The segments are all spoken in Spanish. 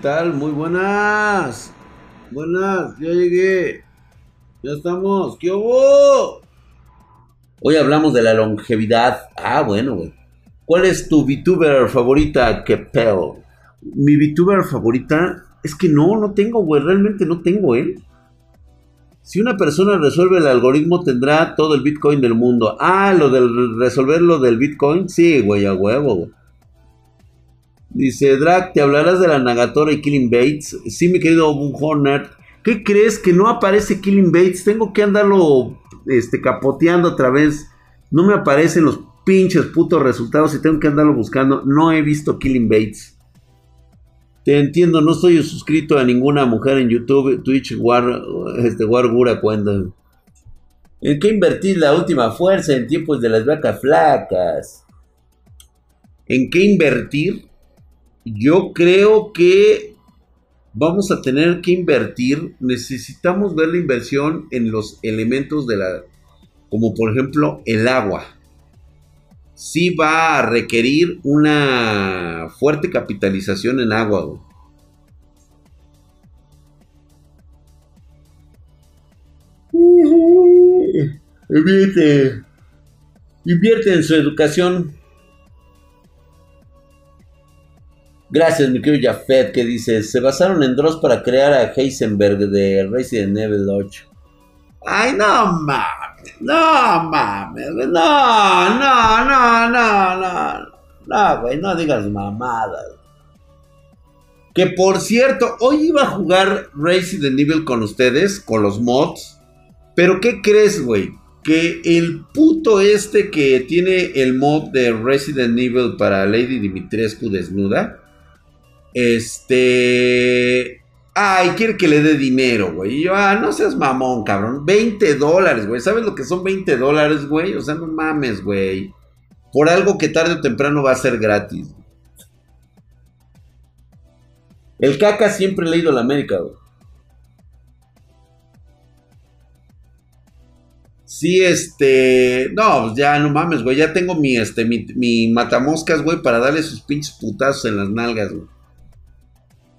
¿Qué tal? Muy buenas. Buenas, ya llegué. Ya estamos. ¿Qué hubo? Hoy hablamos de la longevidad. Ah, bueno, güey. ¿Cuál es tu VTuber favorita? ¿Qué pedo? Mi VTuber favorita es que no, no tengo, güey. Realmente no tengo, ¿eh? Si una persona resuelve el algoritmo, tendrá todo el Bitcoin del mundo. Ah, lo del resolver lo del Bitcoin. Sí, güey, a huevo, güey. Dice Drag, ¿te hablarás de la Nagatora y Killing Bates? Sí, mi querido Horner. ¿Qué crees? Que no aparece Killing Bates. Tengo que andarlo este, capoteando otra vez. No me aparecen los pinches putos resultados y tengo que andarlo buscando. No he visto Killing Bates. Te entiendo, no estoy suscrito a ninguna mujer en YouTube, Twitch, War, este, Wargura cuenta. ¿En qué invertir la última fuerza en tiempos de las vacas flacas? ¿En qué invertir? Yo creo que vamos a tener que invertir, necesitamos ver la inversión en los elementos de la, como por ejemplo el agua. Sí va a requerir una fuerte capitalización en agua. Invierte, invierte en su educación Gracias, mi querido Jafet, que dice, se basaron en Dross para crear a Heisenberg de Resident Evil 8. Ay, no mames, no mames, no, no, no, no, no, no, güey, no digas mamadas. Que por cierto, hoy iba a jugar Resident Evil con ustedes, con los mods. Pero ¿qué crees, güey? Que el puto este que tiene el mod de Resident Evil para Lady Dimitrescu desnuda este. Ay, quiere que le dé dinero, güey. Y yo, ah, no seas mamón, cabrón. 20 dólares, güey. ¿Sabes lo que son 20 dólares, güey? O sea, no mames, güey. Por algo que tarde o temprano va a ser gratis. El caca siempre ha leído la América, güey. Sí, este. No, pues ya no mames, güey. Ya tengo mi, este, mi, mi matamoscas, güey, para darle sus pinches putazos en las nalgas, güey.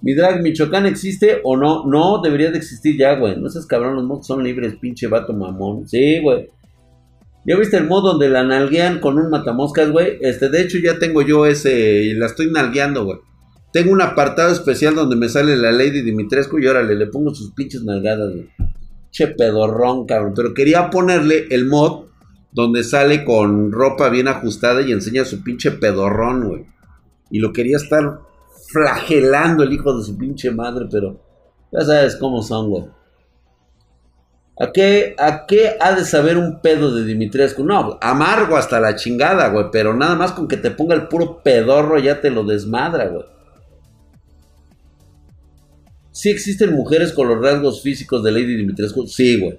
Mi drag Michoacán existe o no? No, debería de existir ya, güey. No seas cabrón, los mods son libres, pinche vato mamón. Sí, güey. ¿Ya viste el modo donde la nalguean con un matamoscas, güey? Este, de hecho ya tengo yo ese, la estoy nalgueando, güey. Tengo un apartado especial donde me sale la Lady Dimitrescu y órale, le pongo sus pinches nalgadas, güey. Che pedorrón, cabrón. Pero quería ponerle el mod donde sale con ropa bien ajustada y enseña su pinche pedorrón, güey. Y lo quería estar flagelando el hijo de su pinche madre, pero ya sabes cómo son, güey. ¿A qué, ¿A qué ha de saber un pedo de Dimitrescu? No, amargo hasta la chingada, güey, pero nada más con que te ponga el puro pedorro ya te lo desmadra, güey. ¿Sí existen mujeres con los rasgos físicos de Lady Dimitrescu? Sí, güey.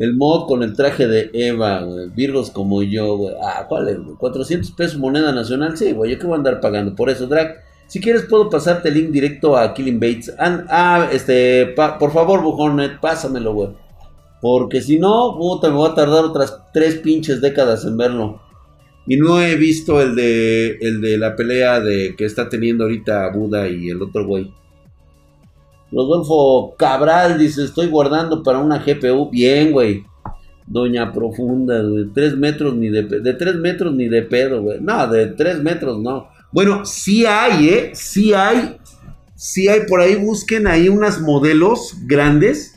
El mod con el traje de Eva, güey. Virgos como yo, güey. Ah, ¿cuál es, güey? 400 pesos moneda nacional. Sí, güey. Yo qué voy a andar pagando por eso, Drag. Si quieres, puedo pasarte el link directo a Killing Bates. ah, este, por favor, Bujonet, pásamelo, güey. Porque si no, puta, me voy a tardar otras tres pinches décadas en verlo. Y no he visto el de, el de la pelea de que está teniendo ahorita Buda y el otro güey. Rodolfo Cabral dice, estoy guardando para una GPU. Bien, güey. Doña Profunda, de tres metros ni de, de tres metros ni de pedo, güey. No, de tres metros no. Bueno, sí hay, ¿eh? Sí hay. Sí hay, por ahí busquen ahí unas modelos grandes.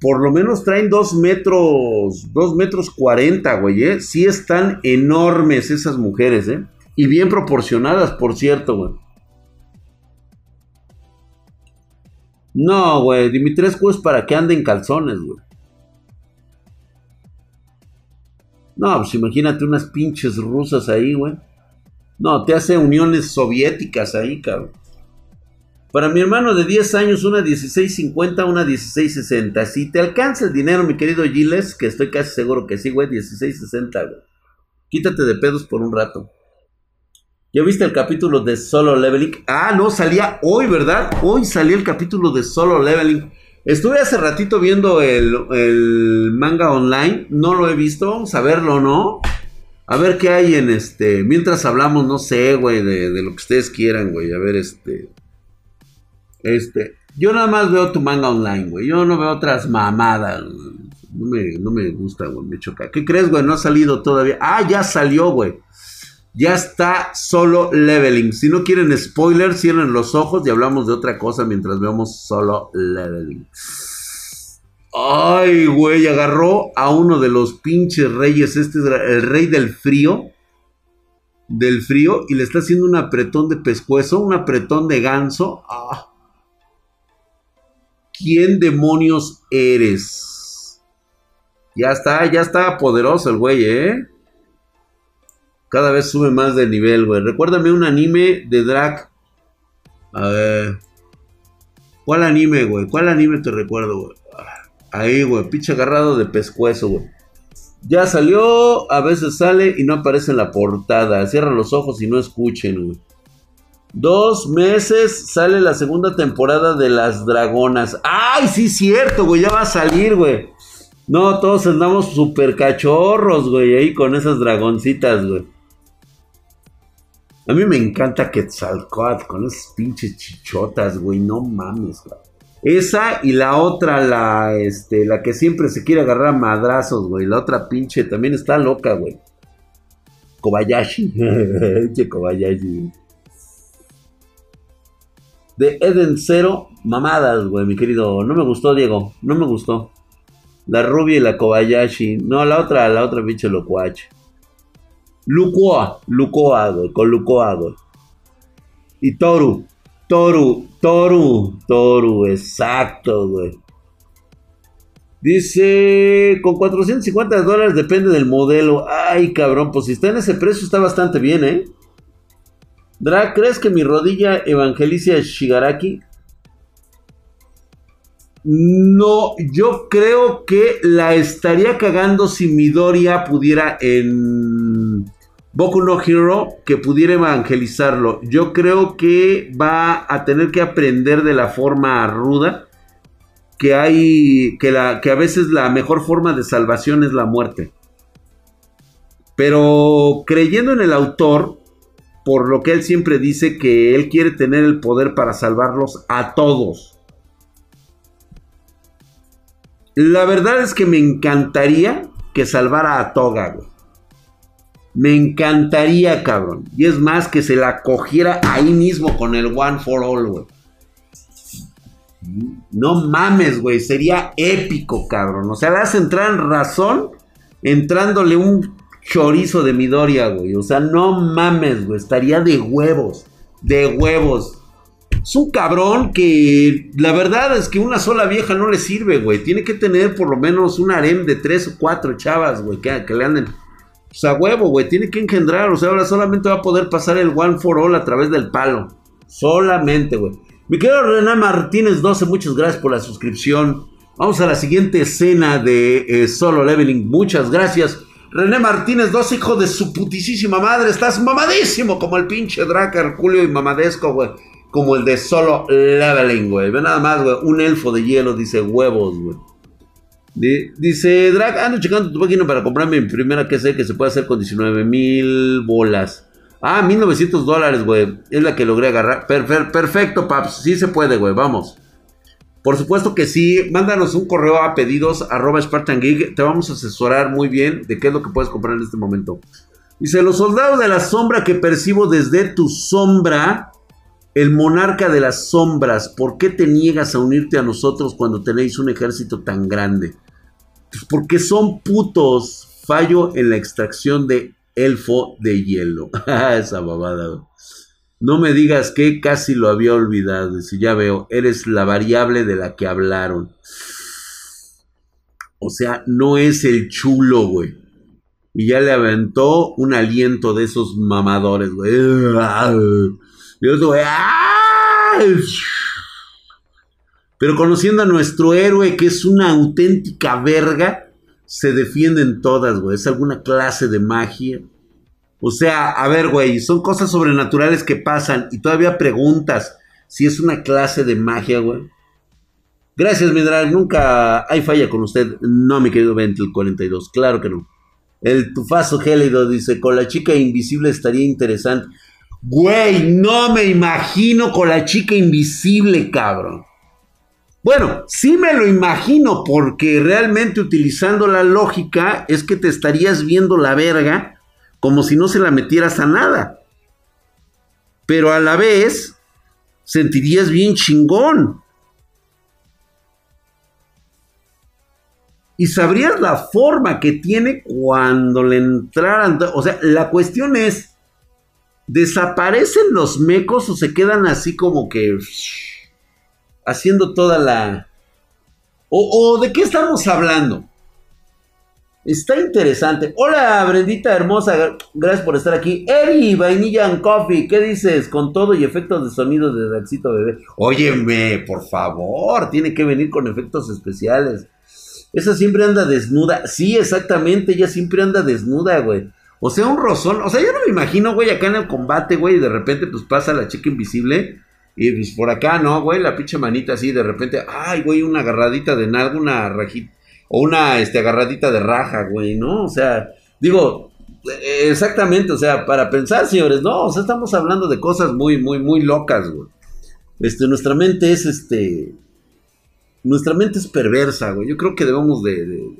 Por lo menos traen dos metros, dos metros cuarenta, güey, ¿eh? Sí están enormes esas mujeres, ¿eh? Y bien proporcionadas, por cierto, güey. No, güey, Dimitrescu es para que ande en calzones, güey. No, pues imagínate unas pinches rusas ahí, güey. No, te hace uniones soviéticas ahí, cabrón. Para mi hermano de 10 años, una 1650, una 1660. Si te alcanza el dinero, mi querido Giles, que estoy casi seguro que sí, güey, 1660, güey. Quítate de pedos por un rato. ¿Ya viste el capítulo de Solo Leveling? Ah, no, salía hoy, ¿verdad? Hoy salía el capítulo de Solo Leveling. Estuve hace ratito viendo el, manga online. No lo he visto. Vamos a verlo, ¿no? A ver qué hay en este. Mientras hablamos, no sé, güey, de, lo que ustedes quieran, güey. A ver, este. Este. Yo nada más veo tu manga online, güey. Yo no veo otras mamadas. No me, no me gusta, güey. Me choca. ¿Qué crees, güey? No ha salido todavía. Ah, ya salió, güey. Ya está solo leveling. Si no quieren spoilers, cierren los ojos y hablamos de otra cosa mientras veamos solo leveling. Ay, güey, agarró a uno de los pinches reyes. Este es el rey del frío. Del frío. Y le está haciendo un apretón de pescuezo, un apretón de ganso. Ah. ¿Quién demonios eres? Ya está, ya está poderoso el güey, ¿eh? Cada vez sube más de nivel, güey. Recuérdame un anime de drag. A ver. ¿Cuál anime, güey? ¿Cuál anime te recuerdo, güey? Ahí, güey. Pinche agarrado de pescuezo, güey. Ya salió, a veces sale y no aparece en la portada. Cierra los ojos y no escuchen, güey. Dos meses sale la segunda temporada de Las Dragonas. ¡Ay, sí, cierto, güey! Ya va a salir, güey. No, todos andamos súper cachorros, güey, ahí con esas dragoncitas, güey. A mí me encanta Quetzalcoatl con esas pinches chichotas, güey. No mames, güey. Esa y la otra, la, este, la que siempre se quiere agarrar a madrazos, güey. La otra pinche también está loca, güey. Kobayashi. Che Kobayashi. De Eden Zero, mamadas, güey, mi querido. No me gustó, Diego. No me gustó. La rubia y la Kobayashi. No, la otra, la otra pinche locuache. Lucoa, Lucoa, con Lucoa. Y Toru, Toru, Toru, Toru, exacto, güey. Dice, con 450 dólares depende del modelo. Ay, cabrón, pues si está en ese precio está bastante bien, ¿eh? Drag, ¿crees que mi rodilla evangelicia Shigaraki? No, yo creo que la estaría cagando si Midoriya pudiera en Boku no Hero que pudiera evangelizarlo. Yo creo que va a tener que aprender de la forma ruda que hay que la que a veces la mejor forma de salvación es la muerte. Pero creyendo en el autor, por lo que él siempre dice que él quiere tener el poder para salvarlos a todos. La verdad es que me encantaría que salvara a Toga, güey. Me encantaría, cabrón. Y es más, que se la cogiera ahí mismo con el One for All, güey. No mames, güey. Sería épico, cabrón. O sea, le hace entrar en razón entrándole un chorizo de Midoriya, güey. O sea, no mames, güey. Estaría de huevos. De huevos. Es un cabrón que la verdad es que una sola vieja no le sirve, güey. Tiene que tener por lo menos un harem de tres o cuatro chavas, güey, que, le anden. O sea, huevo, güey, tiene que engendrar. O sea, ahora solamente va a poder pasar el One for All a través del palo. Solamente, güey. Mi querido René Martínez 12, muchas gracias por la suscripción. Vamos a la siguiente escena de eh, Solo Leveling. Muchas gracias. René Martínez 12, hijo de su putisísima madre. Estás mamadísimo como el pinche Dracar, Julio y mamadesco, güey como el de solo leveling, güey. Ve nada más, güey. Un elfo de hielo dice huevos, güey. Dice, Drag, ando checando tu página para comprarme mi primera que sé que se puede hacer con 19 mil bolas. Ah, 1900 dólares, güey. Es la que logré agarrar. perfecto, paps. Sí se puede, güey. Vamos. Por supuesto que sí. Mándanos un correo a pedidos arroba Spartan Geek. Te vamos a asesorar muy bien de qué es lo que puedes comprar en este momento. Dice, los soldados de la sombra que percibo desde tu sombra el monarca de las sombras, ¿por qué te niegas a unirte a nosotros cuando tenéis un ejército tan grande? Pues porque son putos. Fallo en la extracción de elfo de hielo. Esa babada. No me digas que casi lo había olvidado. Si ya veo, eres la variable de la que hablaron. O sea, no es el chulo, güey. Y ya le aventó un aliento de esos mamadores, güey. Pero conociendo a nuestro héroe, que es una auténtica verga, se defienden todas, güey. Es alguna clase de magia. O sea, a ver, güey, son cosas sobrenaturales que pasan y todavía preguntas si es una clase de magia, güey. Gracias, Midral. Nunca hay falla con usted. No, mi querido Ventil 42. Claro que no. El tufazo gélido dice, con la chica invisible estaría interesante. Güey, no me imagino con la chica invisible, cabrón. Bueno, sí me lo imagino porque realmente utilizando la lógica es que te estarías viendo la verga como si no se la metieras a nada. Pero a la vez sentirías bien chingón. Y sabrías la forma que tiene cuando le entraran. O sea, la cuestión es, ¿desaparecen los mecos o se quedan así como que haciendo toda la... O, de qué estamos hablando? Está interesante. Hola, Brendita hermosa. Gracias por estar aquí. Eri, Vainilla and Coffee. ¿Qué dices? Con todo y efectos de sonido de Daxito Bebé. Óyeme, por favor. Tiene que venir con efectos especiales. Esa siempre anda desnuda. Sí, exactamente. Ella siempre anda desnuda, güey. O sea, un rozón. O sea, yo no me imagino, güey, acá en el combate, güey. Y de repente, pues pasa la chica invisible. Y pues por acá, ¿no, güey? La pinche manita así, de repente, ay, güey, una agarradita de nalga, una rajita, o una este, agarradita de raja, güey, ¿no? O sea, digo, eh, exactamente, o sea, para pensar, señores, no, o sea, estamos hablando de cosas muy, muy, muy locas, güey. Este, nuestra mente es, este, nuestra mente es perversa, güey. Yo creo que debemos de, de,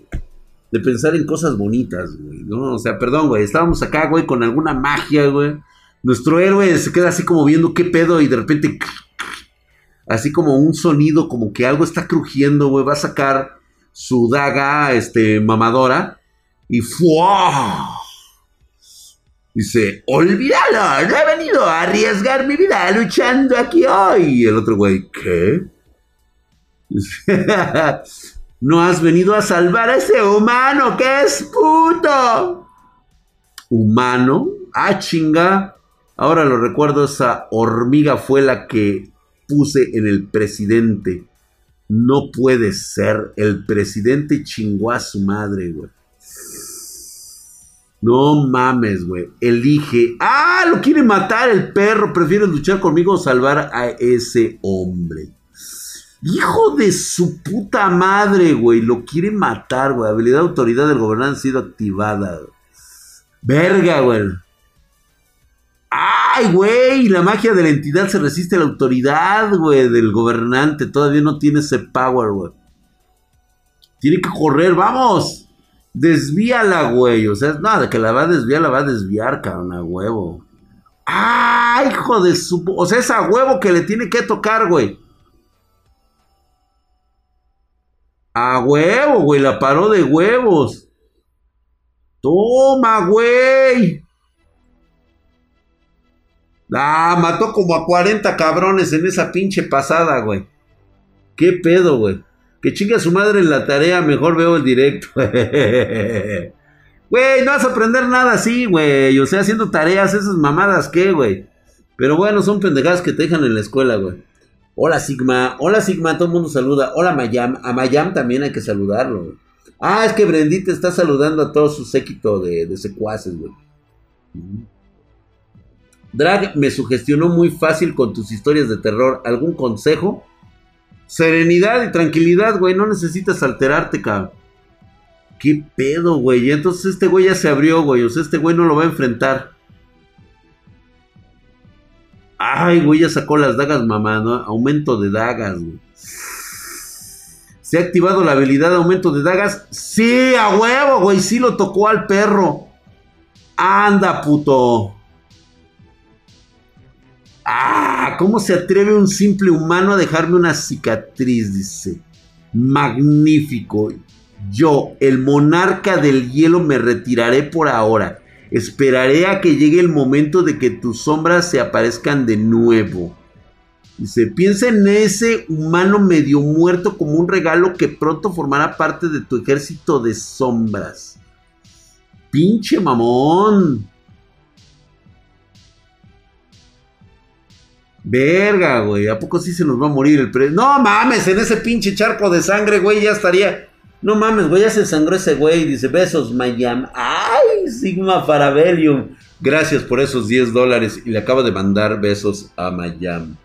de pensar en cosas bonitas, güey, ¿no? O sea, perdón, güey, estábamos acá, güey, con alguna magia, güey nuestro héroe se queda así como viendo qué pedo y de repente así como un sonido como que algo está crujiendo, güey, va a sacar su daga este mamadora y ¡fua! Dice, olvídalo, no he venido a arriesgar mi vida luchando aquí hoy. Y el otro güey, ¿qué? no has venido a salvar a ese humano que es puto. ¿Humano? Ah, chinga. Ahora lo recuerdo, esa hormiga fue la que puse en el presidente. No puede ser. El presidente chingó a su madre, güey. No mames, güey. Elige. ¡Ah! Lo quiere matar el perro. Prefiere luchar conmigo o salvar a ese hombre. Hijo de su puta madre, güey. Lo quiere matar, güey. Habilidad autoridad del gobernante ha sido activada. Verga, güey. ¡Ay, güey! La magia de la entidad se resiste a la autoridad, güey, del gobernante. Todavía no tiene ese power, güey. Tiene que correr, vamos. Desvíala, güey. O sea, nada, que la va a desviar, la va a desviar, cabrón, a huevo. ¡Ay, hijo de su... O sea, es a huevo que le tiene que tocar, güey. A huevo, güey, la paró de huevos. Toma, güey. Ah, mató como a 40 cabrones en esa pinche pasada, güey. ¿Qué pedo, güey? Que chinga su madre en la tarea, mejor veo el directo. Güey, no vas a aprender nada así, güey. O sea, haciendo tareas, esas mamadas, ¿qué, güey? Pero bueno, son pendejadas que te dejan en la escuela, güey. Hola, Sigma. Hola, Sigma. Todo el mundo saluda. Hola, Mayam. A Mayam también hay que saludarlo. Ah, es que Brendita está saludando a todo su séquito de, secuaces, güey. Drag me sugestionó muy fácil con tus historias de terror. ¿Algún consejo? Serenidad y tranquilidad, güey. No necesitas alterarte, cabrón. ¿Qué pedo, güey? Entonces este güey ya se abrió, güey. O sea, este güey no lo va a enfrentar. Ay, güey, ya sacó las dagas, mamá, ¿no? Aumento de dagas, güey. ¿Se ha activado la habilidad de aumento de dagas? Sí, a huevo, güey. Sí lo tocó al perro. Anda, puto. ¡Ah! ¿Cómo se atreve un simple humano a dejarme una cicatriz? Dice. Magnífico. Yo, el monarca del hielo, me retiraré por ahora. Esperaré a que llegue el momento de que tus sombras se aparezcan de nuevo. Dice, piensa en ese humano medio muerto como un regalo que pronto formará parte de tu ejército de sombras. Pinche mamón. Verga, güey. ¿A poco sí se nos va a morir el pre... No mames, en ese pinche charco de sangre, güey, ya estaría. No mames, güey, ya se sangró ese güey. Dice, besos, Mayam. ¡Ay, Sigma Farabellium! Gracias por esos 10 dólares. Y le acaba de mandar besos a Mayam.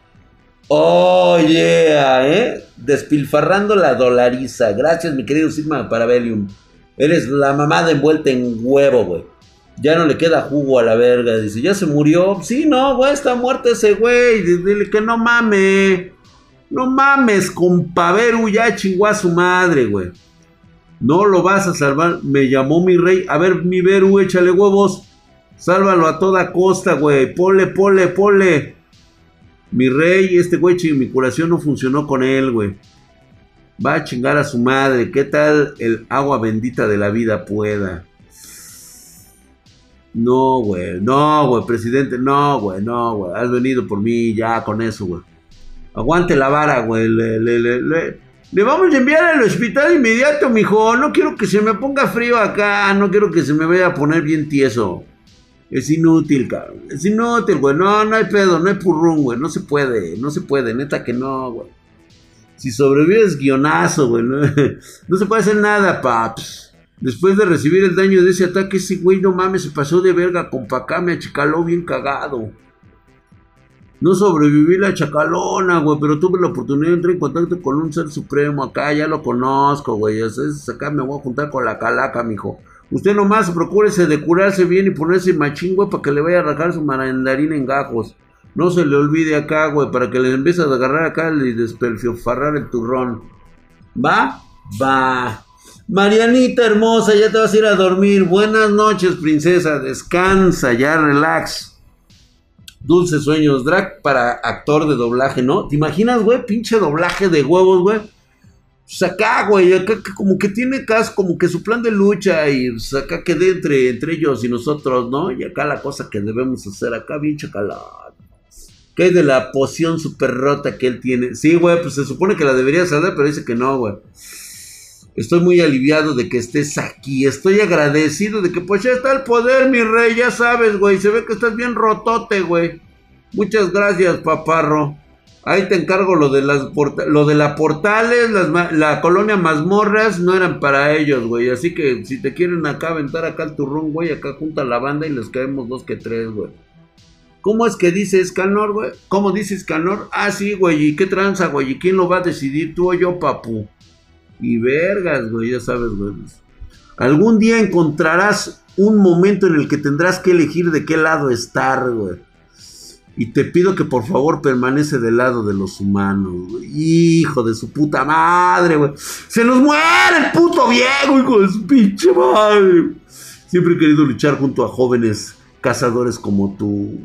Oh, yeah, ¿eh? Despilfarrando la dolariza. Gracias, mi querido Sigma Farabellium. Eres la mamá de envuelta en huevo, güey. Ya no le queda jugo a la verga. Dice, ya se murió. Sí, no, güey, está muerto ese güey. Dile que no mame. No mames, compa Veru, ya chingó a su madre, güey. No lo vas a salvar. Me llamó mi rey. A ver, mi Veru, échale huevos. Sálvalo a toda costa, güey. Pole, pole, pole. Mi rey, este güey, mi curación no funcionó con él, güey. Va a chingar a su madre. ¿Qué tal el agua bendita de la vida pueda? No, güey. No, güey, presidente. No, güey. No, güey. Has venido por mí ya con eso, güey. Aguante la vara, güey. Le, le, le, le, vamos a enviar al hospital inmediato, mijo. No quiero que se me ponga frío acá. No quiero que se me vaya a poner bien tieso. Es inútil, cabrón. Es inútil, güey. No, no hay pedo. No hay purrún, güey. No se puede. No se puede. Neta que no, güey. Si sobrevives, guionazo, güey. No, se puede hacer nada, paps. Después de recibir el daño de ese ataque, ese güey, no mames, se pasó de verga con acá, me achicaló bien cagado. No sobreviví la chacalona, güey, pero tuve la oportunidad de entrar en contacto con un ser supremo acá, ya lo conozco, güey. Acá me voy a juntar con la calaca, mijo. Usted nomás procúrese de curarse bien y ponerse machín, güey, para que le vaya a rajar su marandarina en gajos. No se le olvide acá, güey, para que le empiece a agarrar acá y despelfiofarrar el turrón. ¿Va? Va. Marianita hermosa, ya te vas a ir a dormir. Buenas noches, princesa. Descansa, ya relax. Dulces sueños. Drag para actor de doblaje, ¿no? ¿Te imaginas, güey? Pinche doblaje de huevos, güey. Pues acá, güey, acá como que tiene cas, como que su plan de lucha y pues acá quede entre, entre ellos y nosotros, ¿no? Y acá la cosa que debemos hacer, acá bien chacalón. ¿Qué hay de la poción super rota que él tiene? Sí, güey, pues se supone que la debería saber, pero dice que no, güey. Estoy muy aliviado de que estés aquí. Estoy agradecido de que pues ya está el poder, mi rey. Ya sabes, güey. Se ve que estás bien rotote, güey. Muchas gracias, paparro. Ahí te encargo lo de las lo de la portales, la colonia mazmorras no eran para ellos, güey. Así que si te quieren acá aventar acá el turrón, güey, acá junta la banda y les caemos dos que tres, güey. ¿Cómo es que dice Escanor, güey? ¿Cómo dice Escanor? Ah, sí, güey. ¿Y qué tranza, güey? ¿Y quién lo va a decidir? ¿Tú o yo, papu? Y vergas, güey, ya sabes, güey. Algún día encontrarás un momento en el que tendrás que elegir de qué lado estar, güey. Y te pido que por favor permanece del lado de los humanos, güey. Hijo de su puta madre, güey. Se nos muere el puto viejo, hijo de su pinche madre. Siempre he querido luchar junto a jóvenes cazadores como tú.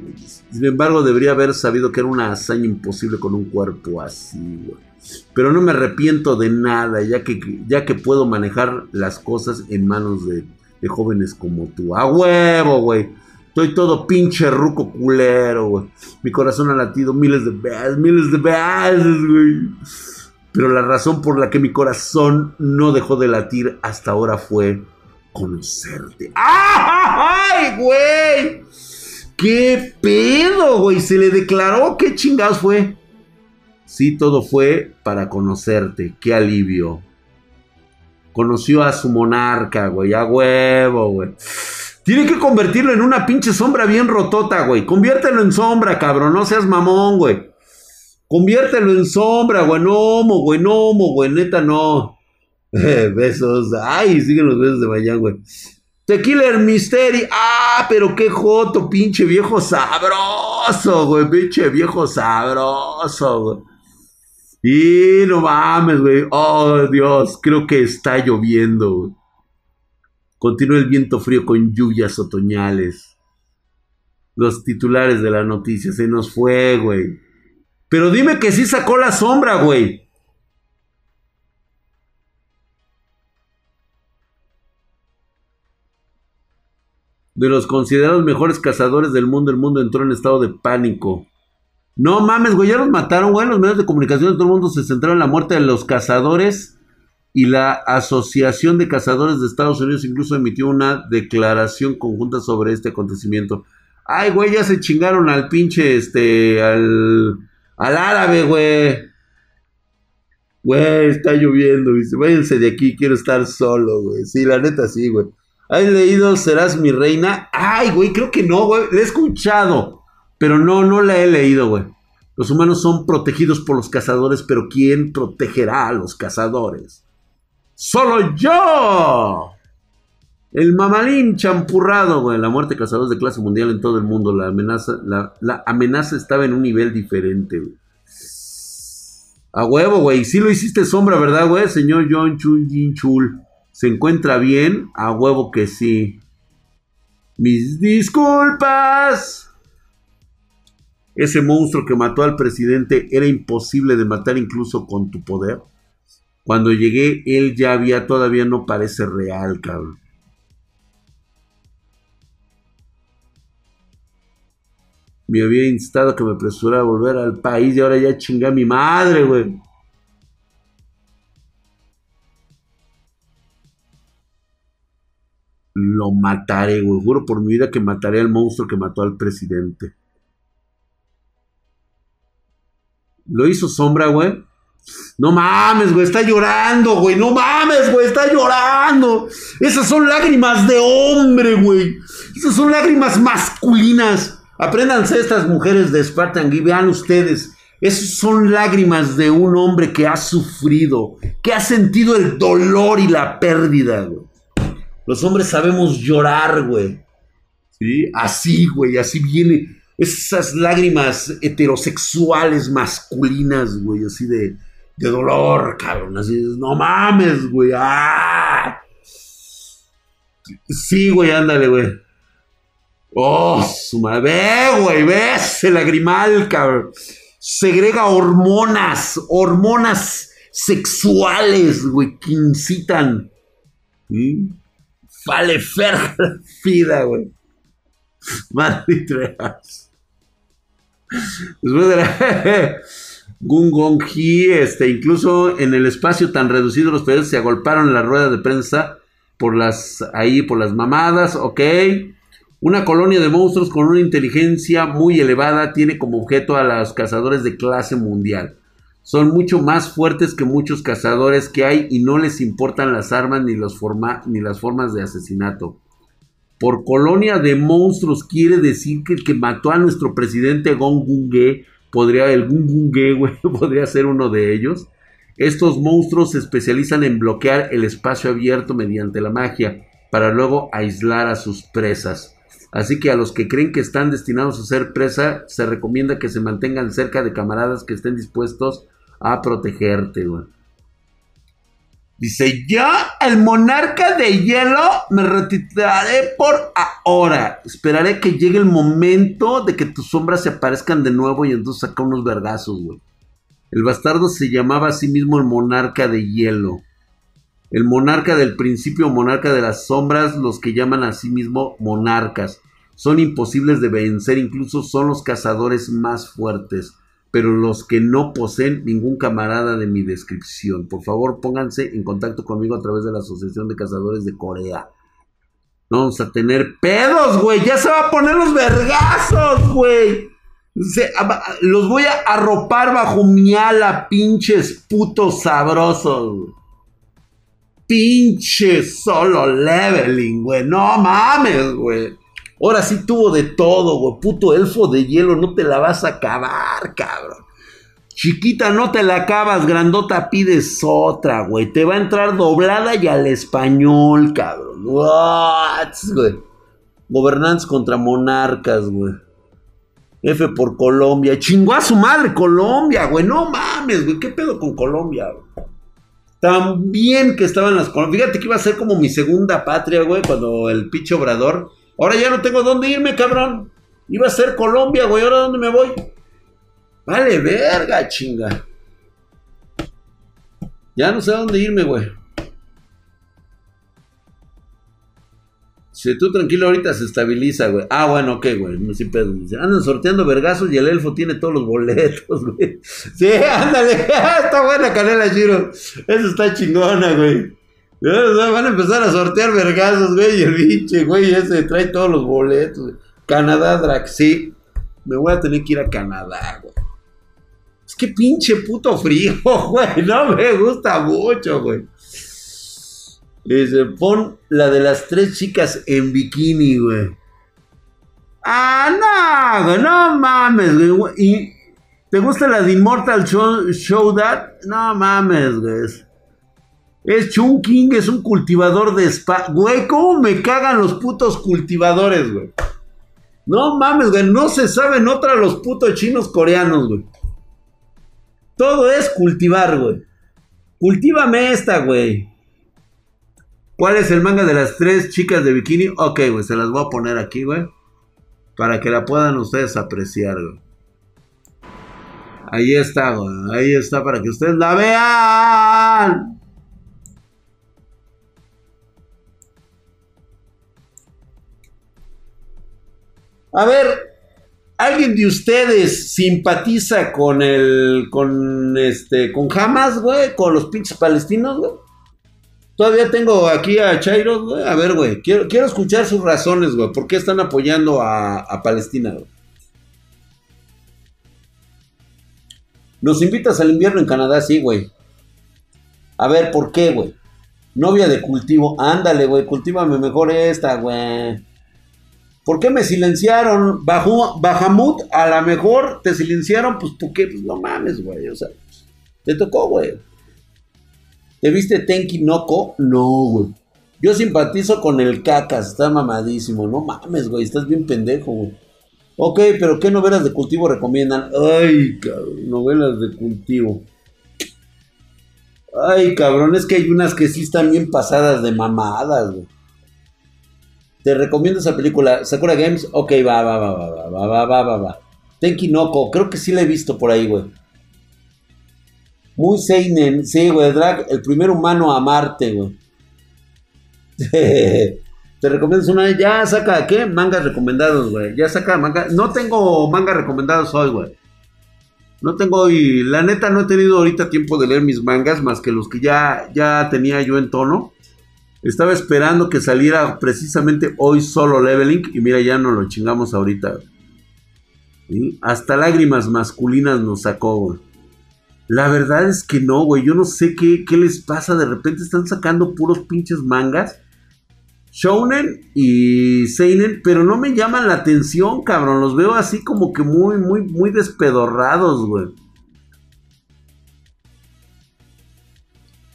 Sin embargo, debería haber sabido que era una hazaña imposible con un cuerpo así, güey. Pero no me arrepiento de nada, ya que, ya que puedo manejar las cosas en manos de, jóvenes como tú. ¡A huevo, güey! Estoy todo pinche ruco culero, güey. Mi corazón ha latido miles de veces, miles de veces, güey. Pero la razón por la que mi corazón no dejó de latir hasta ahora fue conocerte. ¡Ay, güey! ¿Qué pedo, güey? Se le declaró qué chingados fue. Sí, todo fue para conocerte. Qué alivio. Conoció a su monarca, güey. A huevo, güey. Tiene que convertirlo en una pinche sombra bien rotota, güey. Conviértelo en sombra, cabrón. No seas mamón, güey. Conviértelo en sombra, güey. No, güey. No, güey. Neta, no. besos. Ay, siguen los besos de mañana, güey. Tequila Mystery. Ah, pero qué joto, pinche viejo sabroso, güey. Pinche viejo sabroso, güey. Y no mames, güey. Oh, Dios, creo que está lloviendo. Continúa el viento frío con lluvias otoñales. Los titulares de la noticia se nos fue, güey. Pero dime que sí sacó la sombra, güey. de los considerados mejores cazadores del mundo, el mundo entró en estado de pánico. No mames, güey, ya los mataron, güey. Los medios de comunicación de todo el mundo se centraron en la muerte de los cazadores. Y la Asociación de Cazadores de Estados Unidos incluso emitió una declaración conjunta sobre este acontecimiento. Ay, güey, ya se chingaron al pinche, este, al, al árabe, güey. Güey, está lloviendo, dice, váyanse de aquí, quiero estar solo, güey. Sí, la neta sí, güey. ¿Has leído Serás mi reina? Ay, güey, creo que no, güey. La he escuchado. Pero no, no la he leído, güey. Los humanos son protegidos por los cazadores, pero ¿quién protegerá a los cazadores? ¡Solo yo! El mamalín champurrado, güey. La muerte de cazadores de clase mundial en todo el mundo. La amenaza, la, amenaza estaba en un nivel diferente, güey. A huevo, güey. Sí lo hiciste sombra, ¿verdad, güey? Señor John Chul Jin Chul. ¿Se encuentra bien? A huevo que sí. Mis disculpas. Ese monstruo que mató al presidente era imposible de matar incluso con tu poder. Cuando llegué, él ya había, todavía no parece real, cabrón. Me había instado que me apresurara a volver al país y ahora ya chingé a mi madre, güey. Lo mataré, güey. Juro por mi vida que mataré al monstruo que mató al presidente. Lo hizo sombra, güey. No mames, güey, está llorando, güey. No mames, güey, está llorando. Esas son lágrimas de hombre, güey. Esas son lágrimas masculinas. Apréndanse estas mujeres de Spartan y vean ustedes. Esas son lágrimas de un hombre que ha sufrido, que ha sentido el dolor y la pérdida, güey. Los hombres sabemos llorar, güey. ¿Sí? Así, güey, así viene. Esas lágrimas heterosexuales masculinas, güey, así de de dolor, cabrón. Así, no mames, güey. ¡Ah! Sí, güey, ándale, güey. Oh, su madre. Ve, güey, ve ese lagrimal, cabrón. Segrega hormonas, hormonas sexuales, güey, que incitan. ¿Sí? Fale fida, güey. Madre Después de la... Gungong-Hee, este, incluso en el espacio tan reducido los periodistas se agolparon en la rueda de prensa por las, ahí, por las mamadas, ok. Una colonia de monstruos con una inteligencia muy elevada tiene como objeto a los cazadores de clase mundial. Son mucho más fuertes que muchos cazadores que hay y no les importan las armas ni, los forma, ni las formas de asesinato. Por colonia de monstruos quiere decir que el que mató a nuestro presidente Gunge podría, el podría ser uno de ellos. Estos monstruos se especializan en bloquear el espacio abierto mediante la magia para luego aislar a sus presas. Así que a los que creen que están destinados a ser presa, se recomienda que se mantengan cerca de camaradas que estén dispuestos a protegerte, güey. Dice, yo, el monarca de hielo, me retiraré por ahora. Esperaré que llegue el momento de que tus sombras se aparezcan de nuevo y entonces saca unos vergazos, güey. El bastardo se llamaba a sí mismo el monarca de hielo. El monarca del principio, monarca de las sombras, los que llaman a sí mismo monarcas. Son imposibles de vencer, incluso son los cazadores más fuertes pero los que no poseen ningún camarada de mi descripción. Por favor, pónganse en contacto conmigo a través de la Asociación de Cazadores de Corea. No vamos a tener pedos, güey. Ya se va a poner los vergazos, güey. los voy a arropar bajo mi ala, pinches putos sabrosos. Pinches solo leveling, güey. No mames, güey. Ahora sí tuvo de todo, güey. Puto elfo de hielo, no te la vas a acabar, cabrón. Chiquita, no te la acabas, grandota, pides otra, güey. Te va a entrar doblada y al español, cabrón. What, güey. Gobernantes contra monarcas, güey. F por Colombia. Chingó a su madre Colombia, güey. No mames, güey. ¿Qué pedo con Colombia, güey? También que estaban las. Fíjate que iba a ser como mi segunda patria, güey, cuando el pinche obrador Ahora ya no tengo dónde irme, cabrón. Iba a ser Colombia, güey. ¿Ahora dónde me voy? Vale, verga, chinga. Ya no sé a dónde irme, güey. Si tú tranquilo ahorita se estabiliza, güey. Ah, bueno, ok, güey. No sin pedo. Andan sorteando vergazos y el elfo tiene todos los boletos, güey. Sí, ándale. está buena canela, Giro. Eso está chingona, güey. Van a empezar a sortear vergazos, güey. El pinche, güey, ese trae todos los boletos. Canadá, Drax, sí. Me voy a tener que ir a Canadá, güey. Es que pinche puto frío, güey. No me gusta mucho, güey. Dice, pon la de las tres chicas en bikini, güey. Ah, no, güey, no mames, güey. ¿Y te gusta la de Immortal Show, Show That? No mames, güey. Es Chunking, es un cultivador de spa. Güey, ¿cómo me cagan los putos cultivadores, güey? No mames, güey, no se saben otra los putos chinos coreanos, güey. Todo es cultivar, güey. Cultívame esta, güey. ¿Cuál es el manga de las tres chicas de bikini? Ok, güey, se las voy a poner aquí, güey. Para que la puedan ustedes apreciar, güey. Ahí está, güey. Ahí está para que ustedes la vean. A ver, ¿alguien de ustedes simpatiza con el, con este, con Hamas, güey? Con los pinches palestinos, güey. Todavía tengo aquí a Chairo, güey. A ver, güey. Quiero, quiero escuchar sus razones, güey. ¿Por qué están apoyando a, a Palestina, güey? Nos invitas al invierno en Canadá, sí, güey. A ver, ¿por qué, güey? Novia de cultivo. Ándale, güey. Cultívame mejor esta, güey. ¿Por qué me silenciaron? Bajo, Bajamut, a lo mejor te silenciaron, pues ¿por qué? Pues no mames, güey. O sea, te tocó, güey. ¿Te viste Tenki Noko? No, güey. Yo simpatizo con el cacas, está mamadísimo. No mames, güey, estás bien pendejo, güey. Ok, pero ¿qué novelas de cultivo recomiendan? Ay, cabrón, novelas de cultivo. Ay, cabrón, es que hay unas que sí están bien pasadas de mamadas, güey. Te recomiendo esa película. Sakura Games. Ok, va, va, va, va, va, va, va, va, va. Tenki Noko. Creo que sí la he visto por ahí, güey. Muy Seinen. Sí, güey. Drag, el primer humano a Marte, güey. Te recomiendo una. Ya saca, ¿qué? Mangas recomendados, güey. Ya saca mangas. No tengo mangas recomendados hoy, güey. No tengo hoy. La neta, no he tenido ahorita tiempo de leer mis mangas más que los que ya, ya tenía yo en tono. Estaba esperando que saliera precisamente hoy solo Leveling y mira, ya no lo chingamos ahorita. Hasta lágrimas masculinas nos sacó, güey. La verdad es que no, güey. Yo no sé qué, qué les pasa. De repente están sacando puros pinches mangas. Shounen y Seinen, pero no me llaman la atención, cabrón. Los veo así como que muy, muy, muy despedorrados, güey.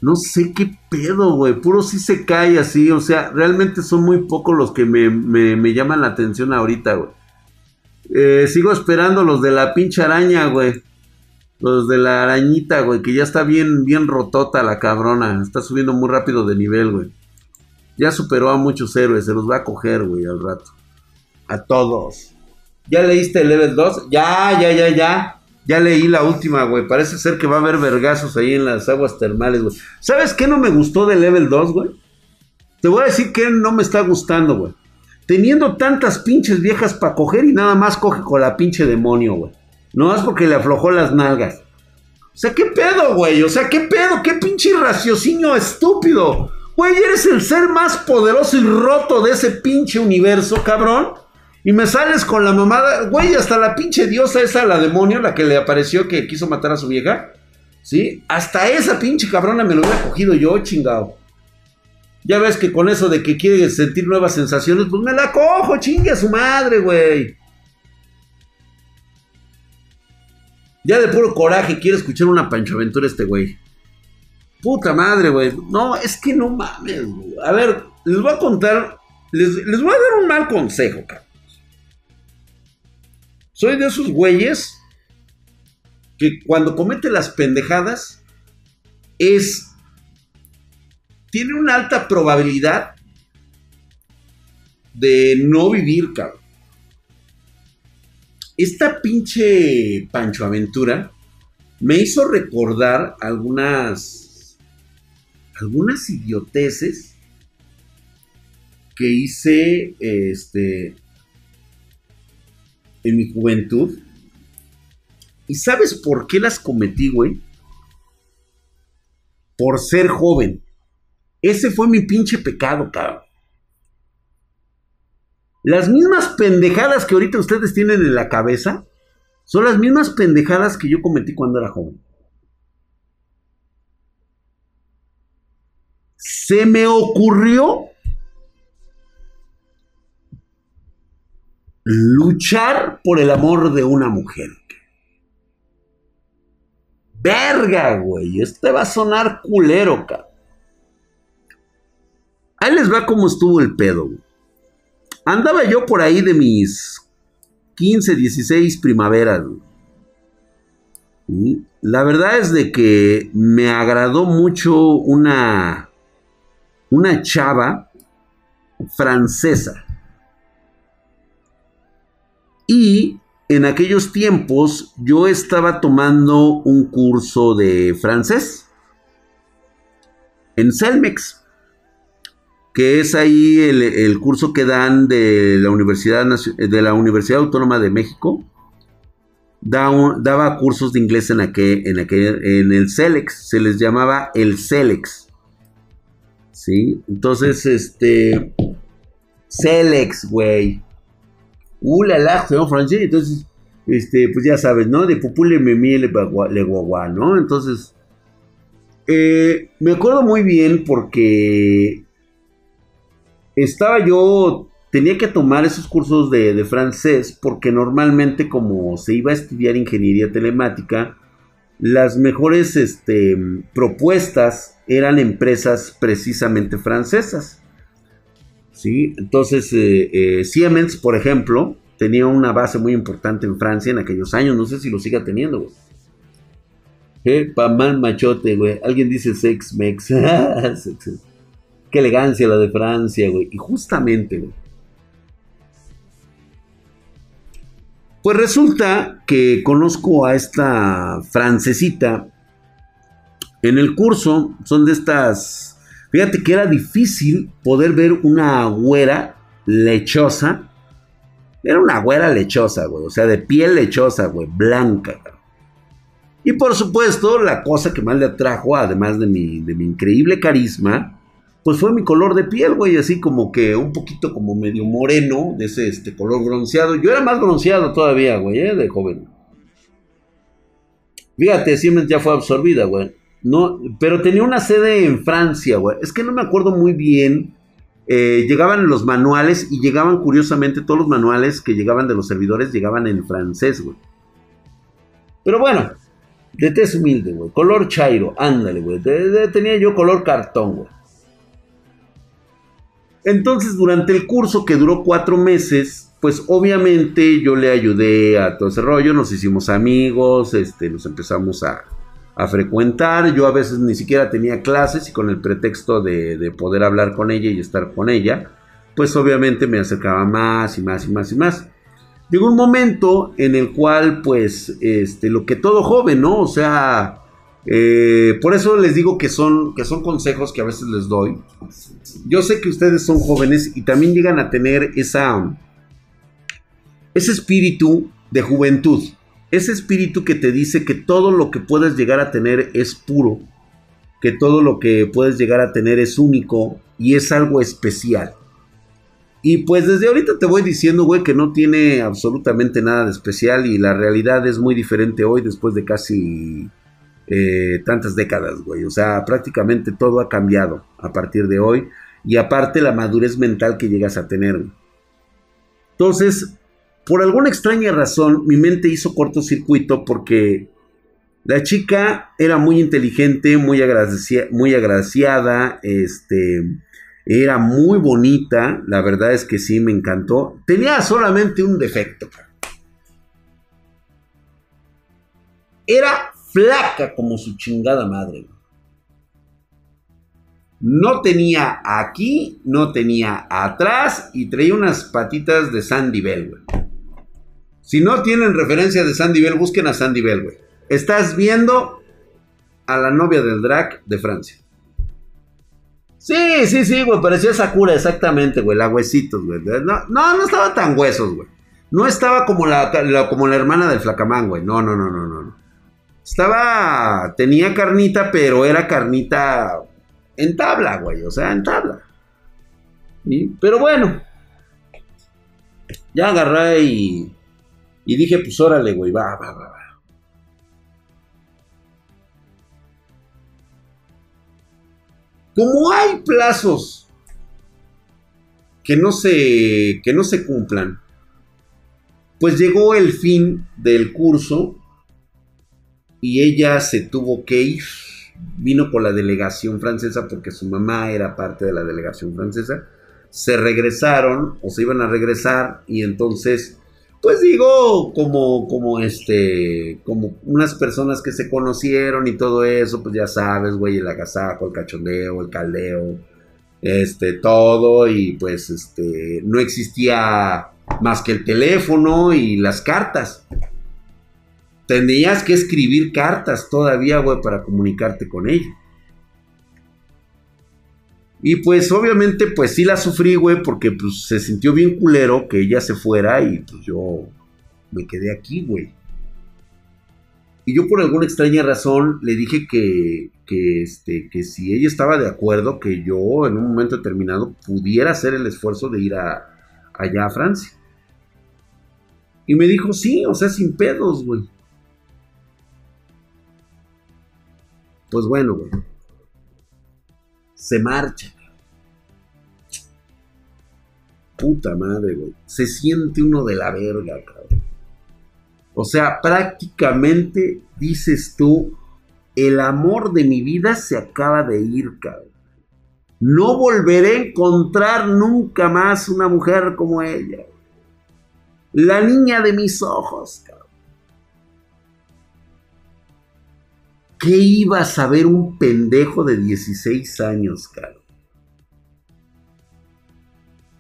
No sé qué pedo, güey. Puro sí se cae así. O sea, realmente son muy pocos los que me, llaman la atención ahorita, güey. Eh, sigo esperando los de la pinche araña, güey. Los de la arañita, güey. Que ya está bien, bien rotota la cabrona. Está subiendo muy rápido de nivel, güey. Ya superó a muchos héroes. Se los va a coger, güey, al rato. A todos. ¿Ya leíste el level 2? Ya, ya, ya, ya. Ya leí la última, güey. Parece ser que va a haber vergazos ahí en las aguas termales, güey. ¿Sabes qué no me gustó de Level 2, güey? Te voy a decir que no me está gustando, güey. Teniendo tantas pinches viejas para coger y nada más coge con la pinche demonio, güey. No es porque le aflojó las nalgas. O sea, ¿qué pedo, güey? O sea, ¿qué pedo? ¿Qué pinche raciocinio estúpido? Güey, eres el ser más poderoso y roto de ese pinche universo, cabrón. Y me sales con la mamada, güey, hasta la pinche diosa esa, la demonio, la que le apareció que quiso matar a su vieja. ¿Sí? Hasta esa pinche cabrona me lo hubiera cogido yo, chingado. Ya ves que con eso de que quiere sentir nuevas sensaciones, pues me la cojo, chingue a su madre, güey. Ya de puro coraje quiere escuchar una pancho aventura este güey. Puta madre, güey. No, es que no mames, güey. A ver, les voy a contar, les, les voy a dar un mal consejo, cabrón. Soy de esos güeyes que cuando comete las pendejadas es... Tiene una alta probabilidad de no vivir, cabrón. Esta pinche Pancho Aventura me hizo recordar algunas algunas idioteces que hice este en mi juventud. ¿Y sabes por qué las cometí, güey? Por ser joven. Ese fue mi pinche pecado, cabrón. Las mismas pendejadas que ahorita ustedes tienen en la cabeza son las mismas pendejadas que yo cometí cuando era joven. Se me ocurrió luchar por el amor de una mujer. Verga, güey. Este va a sonar culero, cabrón. ahí les va cómo estuvo el pedo. Andaba yo por ahí de mis 15, 16 primaveras. La verdad es de que me agradó mucho una, una chava francesa. Y en aquellos tiempos yo estaba tomando un curso de francés en Celmex, que es ahí el, curso que dan de la Universidad, de la Universidad Autónoma de México. daba cursos de inglés en, el CELEX, se les llamaba el CELEX. ¿Sí? Entonces, este... CELEX, güey. Uh, la la, señor francés. Entonces, este, pues ya sabes, ¿no? De Pupule Memie le guagua, ¿no? Entonces, eh, me acuerdo muy bien porque estaba yo, tenía que tomar esos cursos de, francés porque normalmente como se iba a estudiar ingeniería telemática, las mejores este, propuestas eran empresas precisamente francesas. ¿Sí? Entonces, eh, eh, Siemens, por ejemplo, tenía una base muy importante en Francia en aquellos años. No sé si lo siga teniendo, güey. ¿Eh? mal machote, güey. Alguien dice sex mex. Qué elegancia la de Francia, güey. Y justamente, güey. Pues resulta que conozco a esta francesita en el curso. Son de estas Fíjate que era difícil poder ver una güera lechosa. Era una güera lechosa, güey. O sea, de piel lechosa, güey. Blanca. Y por supuesto, la cosa que más le atrajo, además de mi, de mi increíble carisma, pues fue mi color de piel, güey. Así como que un poquito como medio moreno, de ese este, color bronceado. Yo era más bronceado todavía, güey, ¿eh? de joven. Fíjate, Siemens ya fue absorbida, güey. No, pero tenía una sede en Francia, güey. Es que no me acuerdo muy bien. Eh, llegaban los manuales y llegaban curiosamente todos los manuales que llegaban de los servidores llegaban en francés, güey. Pero bueno, de tez humilde, güey. Color chairo, ándale, güey. tenía yo color cartón, güey. Entonces, durante el curso que duró cuatro meses, pues obviamente yo le ayudé a todo ese rollo, nos hicimos amigos, este, nos empezamos a, a frecuentar. Yo a veces ni siquiera tenía clases y con el pretexto de, poder hablar con ella y estar con ella, pues obviamente me acercaba más y más y más y más. Llegó un momento en el cual, pues, este, lo que todo joven, ¿no? O sea, eh, por eso les digo que son, que son consejos que a veces les doy. Yo sé que ustedes son jóvenes y también llegan a tener esa, ese espíritu de juventud. Ese espíritu que te dice que todo lo que puedes llegar a tener es puro, que todo lo que puedes llegar a tener es único y es algo especial. Y pues desde ahorita te voy diciendo, güey, que no tiene absolutamente nada de especial y la realidad es muy diferente hoy después de casi eh, tantas décadas, güey. O sea, prácticamente todo ha cambiado a partir de hoy y aparte la madurez mental que llegas a tener. Entonces, por alguna extraña razón, mi mente hizo cortocircuito porque la chica era muy inteligente, muy, muy agraciada, este, era muy bonita, la verdad es que sí, me encantó. Tenía solamente un defecto. Era flaca como su chingada madre. No tenía aquí, no tenía atrás y traía unas patitas de Sandy Bell, güey. Si no tienen referencia de Sandy Bell, busquen a Sandy Bell, güey. Estás viendo a la novia del drag de Francia. Sí, sí, sí, güey, parecía Sakura, exactamente, güey, la huesitos, güey. No, no, estaba tan huesos, güey. No estaba como la, como la hermana del flacamán, güey. No, no, no, no, no. Estaba, tenía carnita, pero era carnita en tabla, güey, o sea, en tabla. Pero bueno, ya agarré y y dije, pues órale, güey, va, va, va, va. Como hay plazos que no se, que no se cumplan, pues llegó el fin del curso y ella se tuvo que ir. vino con la delegación francesa porque su mamá era parte de la delegación francesa. Se regresaron o se iban a regresar y entonces, pues digo, como, como este, como unas personas que se conocieron y todo eso, pues ya sabes, güey, el agasajo, el cachondeo, el caldeo, este, todo y pues este, no existía más que el teléfono y las cartas. Tendrías que escribir cartas todavía, güey, para comunicarte con ella. Y pues obviamente pues sí la sufrí, güey, porque pues se sintió bien culero que ella se fuera y pues yo me quedé aquí, güey. Y yo por alguna extraña razón le dije que, que, este, que si ella estaba de acuerdo, que yo en un momento determinado pudiera hacer el esfuerzo de ir a, allá a Francia. Y me dijo, sí, o sea, sin pedos, güey. Pues bueno, güey. Se marcha. Puta madre, güey. Se siente uno de la verga, cabrón. O sea, prácticamente dices tú, el amor de mi vida se acaba de ir, cabrón. No volveré a encontrar nunca más una mujer como ella. La niña de mis ojos, cabrón. ¿Qué iba a saber un pendejo de 16 años, cabrón?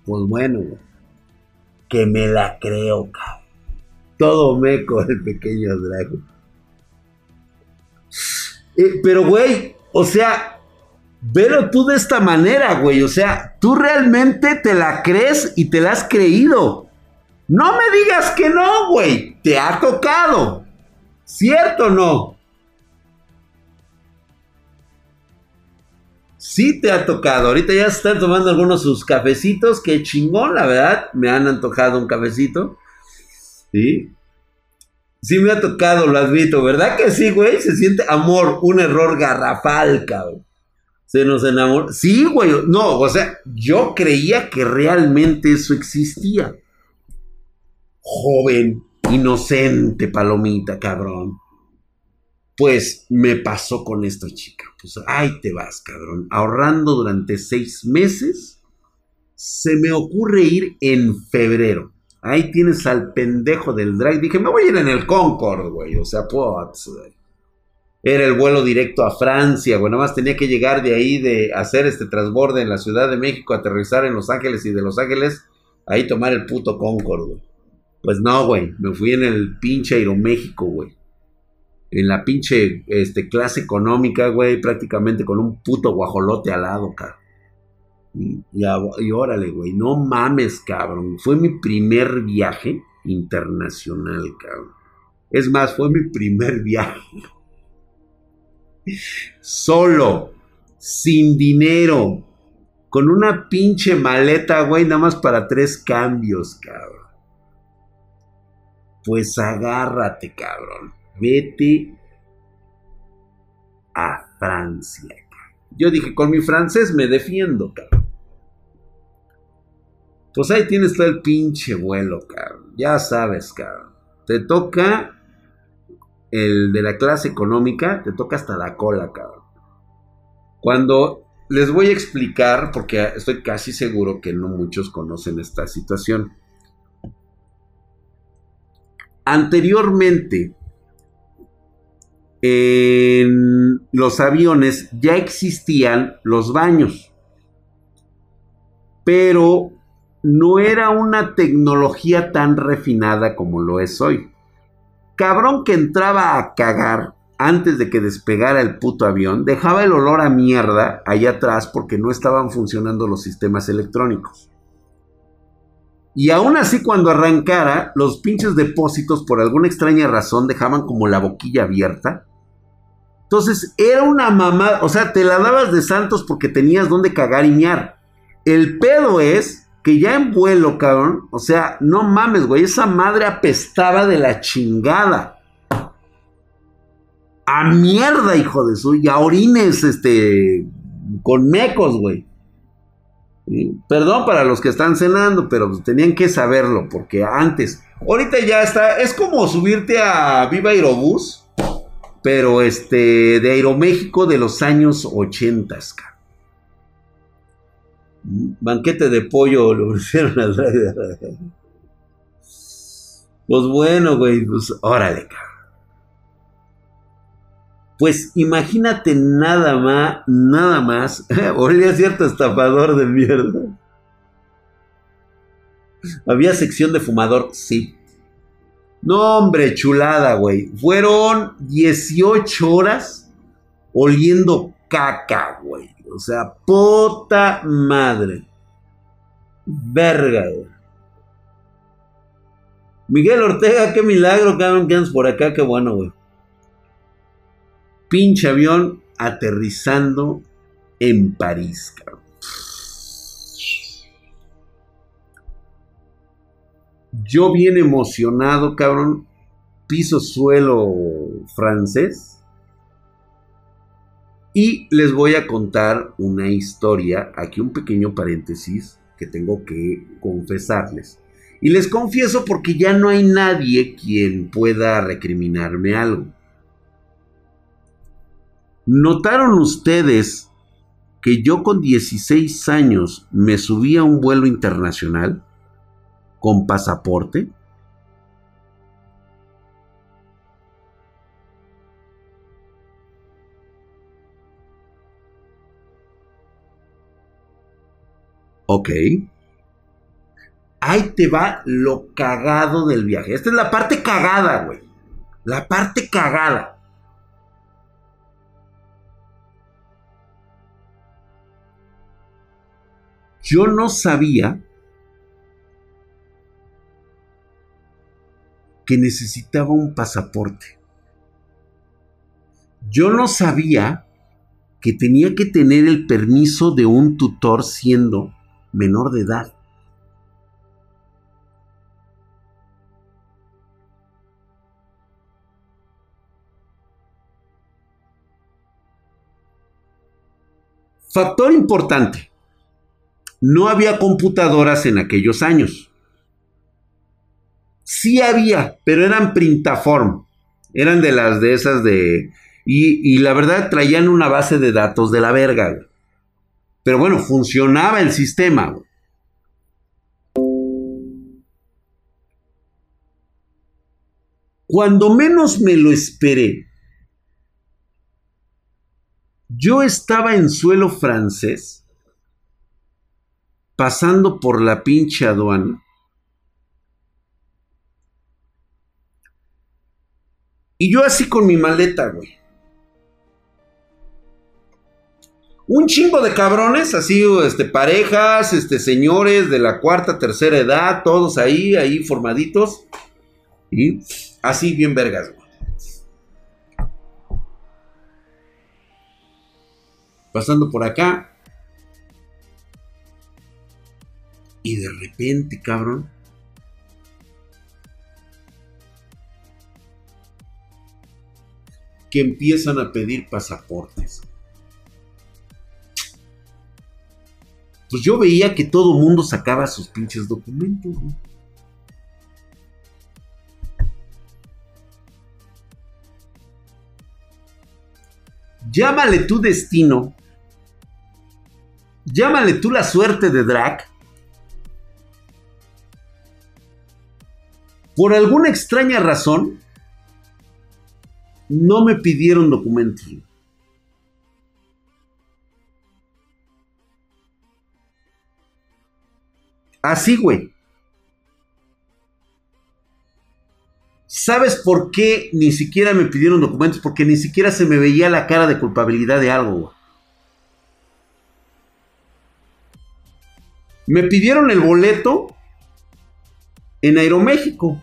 Pues bueno, que me la creo, cabrón. Todo meco el pequeño Drago. Pero, güey, o sea, velo tú de esta manera, güey. O sea, tú realmente te la crees y te la has creído. No me digas que no, güey. Te ha tocado. ¿Cierto o no? Sí te ha tocado. Ahorita ya están tomando algunos sus cafecitos. Qué chingón, la verdad. Me han antojado un cafecito. Sí. Sí me ha tocado, lo admito. ¿Verdad que sí, güey? Se siente amor. Un error garrafal, cabrón. Se nos enamoró. Sí, güey. No, o sea, yo creía que realmente eso existía. Joven, inocente, palomita, cabrón. Pues me pasó con esta chica. Pues ahí te vas, cabrón. Ahorrando durante seis meses. Se me ocurre ir en febrero. Ahí tienes al pendejo del drag. Dije, me voy a ir en el Concorde, güey. O sea, pues, Era el vuelo directo a Francia, güey. Nada más tenía que llegar de ahí, de hacer este transborde en la Ciudad de México, aterrizar en Los Ángeles y de Los Ángeles, ahí tomar el puto Concorde, güey. Pues no, güey. Me fui en el pinche Aeroméxico, güey en la pinche este, clase económica, güey, prácticamente con un puto guajolote al lado, cabrón. Y, y, órale, güey, no mames, cabrón. Fue mi primer viaje internacional, cabrón. Es más, fue mi primer viaje. Solo, sin dinero, con una pinche maleta, güey, nada más para tres cambios, cabrón. Pues agárrate, cabrón vete a Francia. Yo dije, con mi francés me defiendo, cabrón. Pues ahí tienes todo el pinche vuelo, cabrón. Ya sabes, cabrón. Te toca el de la clase económica, te toca hasta la cola, cabrón. Cuando les voy a explicar, porque estoy casi seguro que no muchos conocen esta situación. Anteriormente, en los aviones ya existían los baños, pero no era una tecnología tan refinada como lo es hoy. Cabrón que entraba a cagar antes de que despegara el puto avión, dejaba el olor a mierda allá atrás porque no estaban funcionando los sistemas electrónicos. Y aún así cuando arrancara, los pinches depósitos por alguna extraña razón dejaban como la boquilla abierta entonces, era una mamá, o sea, te la dabas de santos porque tenías donde cagar y miar. El pedo es que ya en vuelo, cabrón, o sea, no mames, güey, esa madre apestaba de la chingada. A mierda, hijo de su, y a orines, este, con mecos, güey. Perdón para los que están cenando, pero tenían que saberlo, porque antes, ahorita ya está, es como subirte a Viva Aerobús pero este, de Aeroméxico de los años 80, Banquete de pollo lo hicieron al Pues bueno, güey, pues órale, cabrón. Pues imagínate nada más, nada más. Olía cierto estafador de mierda. Había sección de fumador, sí. No, hombre, chulada, güey. Fueron 18 horas oliendo caca, güey. O sea, puta madre. Verga, güey. Miguel Ortega, qué milagro, cabrón, que andas por acá, qué bueno, güey. Pinche avión aterrizando en París, cabrón. Yo bien emocionado, cabrón. Piso suelo francés. Y les voy a contar una historia, aquí un pequeño paréntesis que tengo que confesarles. Y les confieso porque ya no hay nadie quien pueda recriminarme algo. ¿Notaron ustedes que yo con 16 años me subí a un vuelo internacional con pasaporte? Ok. Ahí te va lo cagado del viaje. Esta es la parte cagada, güey. La parte cagada. Yo no sabía que necesitaba un pasaporte. Yo no sabía que tenía que tener el permiso de un tutor siendo menor de edad. Factor importante. No había computadoras en aquellos años. Sí había, pero eran printaform. Eran de las de esas de... Y, la verdad traían una base de datos de la verga. Pero bueno, funcionaba el sistema. Cuando menos me lo esperé, yo estaba en suelo francés, pasando por la pinche aduana. Y yo así con mi maleta, güey. Un chingo de cabrones, así, este, parejas, este, señores de la cuarta, tercera edad, todos ahí, ahí formaditos. Y así bien vergas, güey. pasando por acá. Y de repente, cabrón. Que empiezan a pedir pasaportes. Pues yo veía que todo mundo sacaba sus pinches documentos. Llámale tu destino Llámale tú la suerte de Drac. Por alguna extraña razón, no me pidieron documentos. Así, güey. ¿Sabes por qué ni siquiera me pidieron documentos? Porque ni siquiera se me veía la cara de culpabilidad de algo, güey. Me pidieron el boleto en Aeroméxico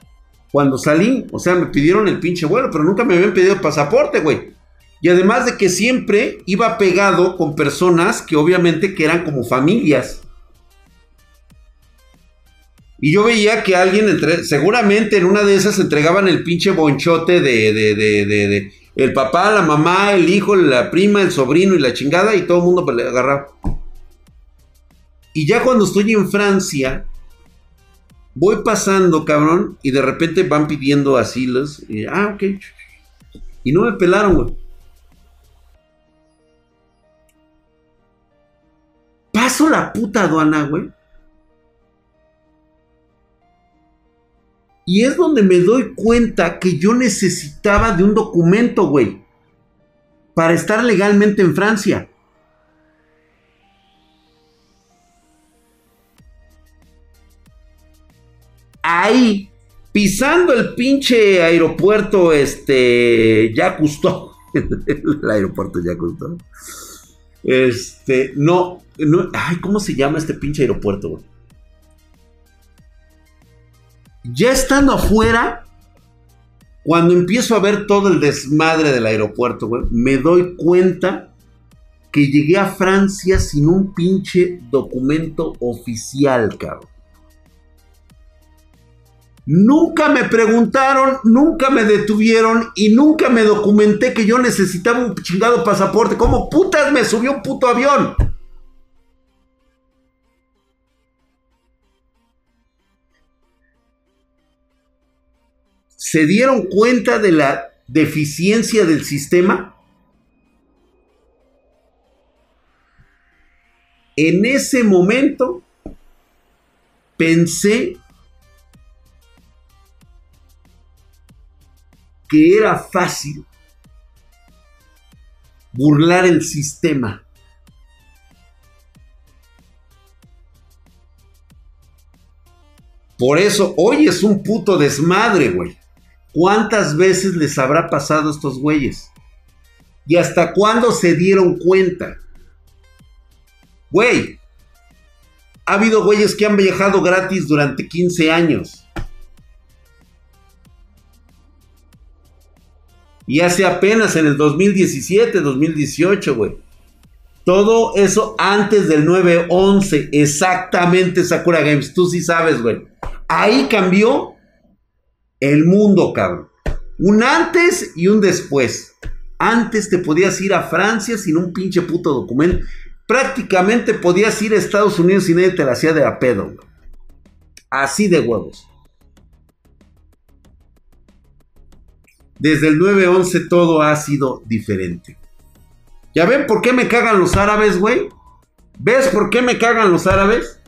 cuando salí. O sea, me pidieron el pinche vuelo, pero nunca me habían pedido pasaporte, güey. Y además de que siempre iba pegado con personas que obviamente que eran como familias. Y yo veía que alguien, entre, seguramente en una de esas entregaban el pinche bonchote de, de, de, de, el papá, la mamá, el hijo, la prima, el sobrino y la chingada y todo el mundo le agarraba. Y ya cuando estoy en Francia, voy pasando, cabrón, y de repente van pidiendo asilos. Y, ah, ok. Y no me pelaron, güey. Paso la puta aduana, güey. Y es donde me doy cuenta que yo necesitaba de un documento, güey. Para estar legalmente en Francia. Ahí, pisando el pinche aeropuerto, este, ya custó. el aeropuerto ya custó. Este, no, no, ay, ¿cómo se llama este pinche aeropuerto, güey? Ya estando afuera, cuando empiezo a ver todo el desmadre del aeropuerto, güey, me doy cuenta que llegué a Francia sin un pinche documento oficial, cabrón. Nunca me preguntaron, nunca me detuvieron y nunca me documenté que yo necesitaba un chingado pasaporte. ¿Cómo putas me subió un puto avión? ¿Se dieron cuenta de la deficiencia del sistema? En ese momento pensé era fácil burlar el sistema. Por eso hoy es un puto desmadre, güey. ¿Cuántas veces les habrá pasado a estos güeyes? ¿Y hasta cuándo se dieron cuenta? Güey, ha habido güeyes que han viajado gratis durante 15 años. Y hace apenas en el 2017, 2018, güey. Todo eso antes del 9-11. Exactamente, Sakura Games. Tú sí sabes, güey. Ahí cambió el mundo, cabrón. Un antes y un después. Antes te podías ir a Francia sin un pinche puto documento. Prácticamente podías ir a Estados Unidos y nadie te la hacía de a pedo. Así de huevos. Desde el 9-11 todo ha sido diferente. ¿Ya ven por qué me cagan los árabes, güey? ¿Ves por qué me cagan los árabes?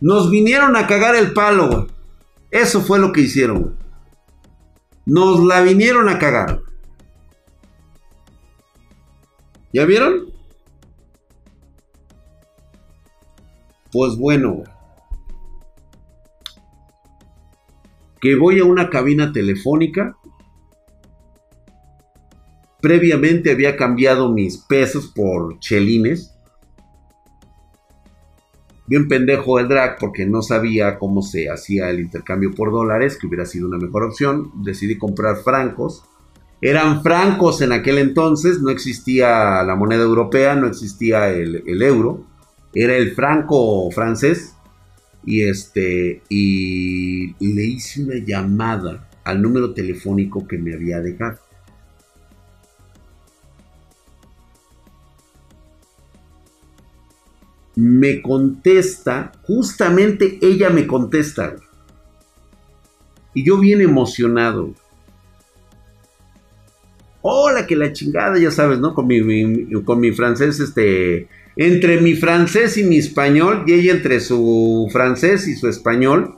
Nos vinieron a cagar el palo, güey. Eso fue lo que hicieron. Nos la vinieron a cagar. ¿Ya vieron? Pues bueno. Que voy a una cabina telefónica. Previamente había cambiado mis pesos por chelines bien pendejo el drag porque no sabía cómo se hacía el intercambio por dólares, que hubiera sido una mejor opción. Decidí comprar francos. Eran francos en aquel entonces, no existía la moneda europea, no existía el, euro. Era el franco francés. Y este, y le hice una llamada al número telefónico que me había dejado. me contesta, justamente ella me contesta. Y yo bien emocionado. Hola, que la chingada, ya sabes, ¿no? Con mi, con mi francés, este, entre mi francés y mi español, y ella entre su francés y su español,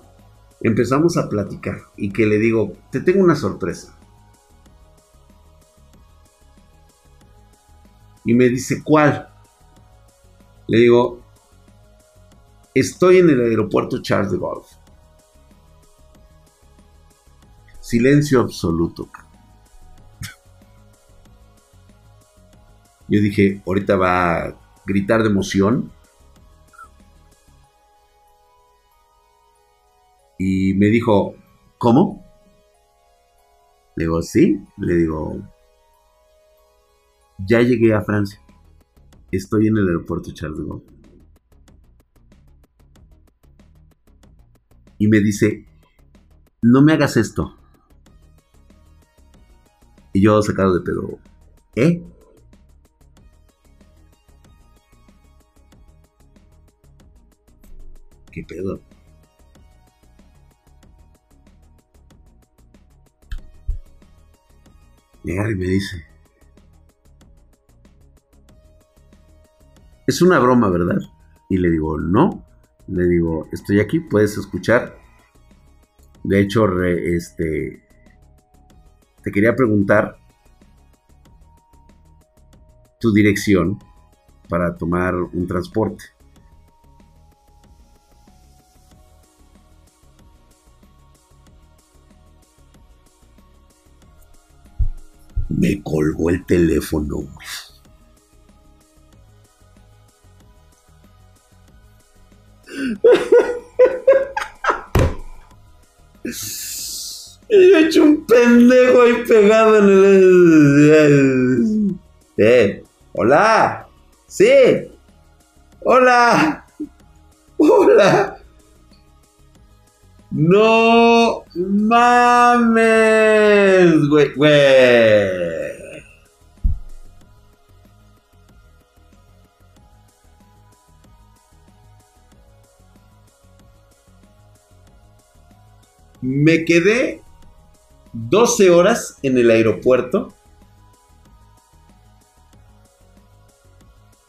empezamos a platicar. Y que le digo, te tengo una sorpresa. Y me dice, ¿cuál? Le digo, Estoy en el aeropuerto Charles de Gaulle. Silencio absoluto. Yo dije, ahorita va a gritar de emoción. Y me dijo, ¿cómo? Le digo, sí. Le digo, ya llegué a Francia. Estoy en el aeropuerto Charles de Gaulle. y me dice, no me hagas esto. Y yo sacado de pedo, ¿eh? ¿Qué pedo? Y y me dice, es una broma, ¿verdad? Y le digo, no. Le digo, estoy aquí, puedes escuchar. De hecho, este, te quería preguntar tu dirección para tomar un transporte. Me colgó el teléfono. Y he hecho un pendejo ahí pegado en el. Eh, hola. Sí. Hola. Hola. No mames, güey, güey. Me quedé 12 horas en el aeropuerto.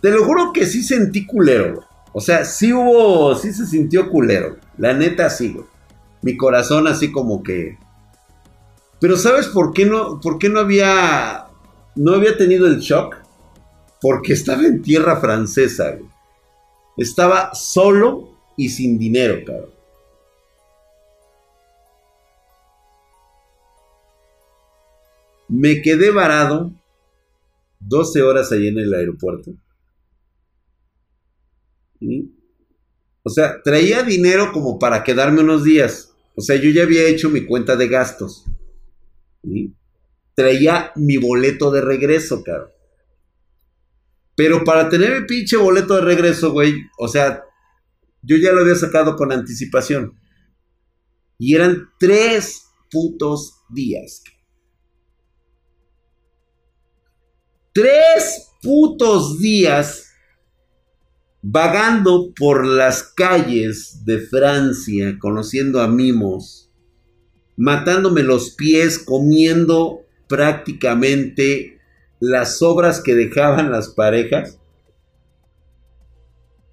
Te lo juro que sí sentí culero, O sea, sí hubo, sí se sintió culero. La neta sí. Mi corazón así como que... Pero ¿sabes por qué no, por qué no había, no había tenido el shock? Porque estaba en tierra francesa. Estaba solo y sin dinero, cabrón. Me quedé varado 12 horas allí en el aeropuerto. O sea, traía dinero como para quedarme unos días. O sea, yo ya había hecho mi cuenta de gastos. Traía mi boleto de regreso, cabrón. Pero para tener mi pinche boleto de regreso, güey, o sea, yo ya lo había sacado con anticipación. Y eran tres putos días. Tres putos días vagando por las calles de Francia, conociendo a mimos, matándome los pies, comiendo prácticamente las obras que dejaban las parejas.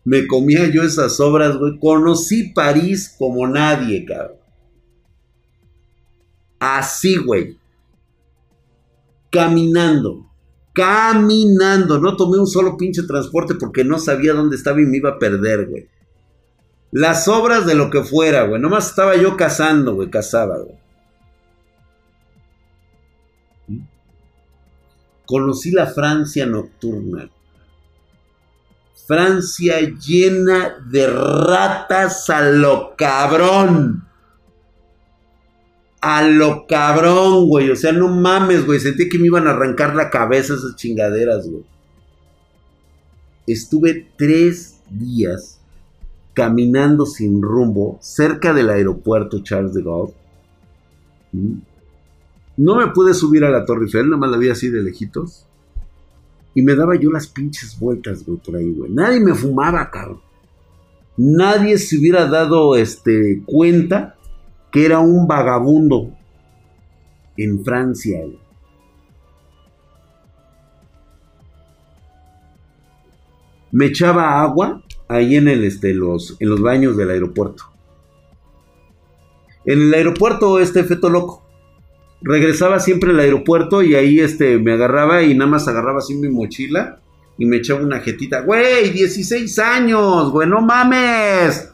Me comía yo esas obras, güey. Conocí París como nadie, cabrón. Así, güey. Caminando caminando. No tomé un solo pinche transporte porque no sabía dónde estaba y me iba a perder, güey. Las obras de lo que fuera, güey. Nomás estaba yo cazando, güey. Cazaba, güey. Conocí la Francia nocturna. Francia llena de ratas a lo cabrón a lo cabrón, güey. O sea, no mames, güey. Sentí que me iban a arrancar la cabeza esas chingaderas, güey. Estuve tres días caminando sin rumbo cerca del aeropuerto Charles de Gaulle. ¿Mm? No me pude subir a la Torre Eiffel, nada más la vi así de lejitos. Y me daba yo las pinches vueltas, güey, por ahí, güey. Nadie me fumaba, cabrón. Nadie se hubiera dado este, cuenta que era un vagabundo en Francia. Me echaba agua ahí en, el, este, los, en los baños del aeropuerto. En el aeropuerto, este feto loco. Regresaba siempre al aeropuerto y ahí este, me agarraba y nada más agarraba así mi mochila y me echaba una jetita. Güey, 16 años, güey, no mames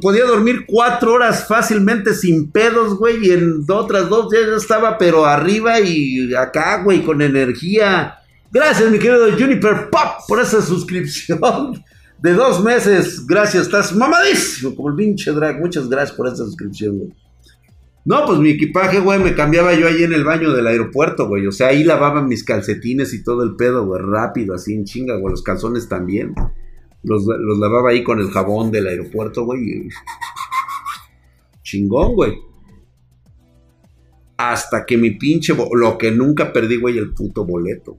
podía dormir cuatro horas fácilmente sin pedos, güey, y en otras dos ya estaba, pero arriba y acá, güey, con energía. Gracias, mi querido Juniper Pop, por esa suscripción de dos meses. Gracias, estás mamadísimo, como el pinche drag. Muchas gracias por esa suscripción, güey. No, pues mi equipaje, güey, me cambiaba yo ahí en el baño del aeropuerto, güey. O sea, ahí lavaban mis calcetines y todo el pedo, güey, rápido, así en chinga, güey. Los calzones también. Los, lavaba ahí con el jabón del aeropuerto, güey. Chingón, güey. Hasta que mi pinche... Lo que nunca perdí, güey, el puto boleto.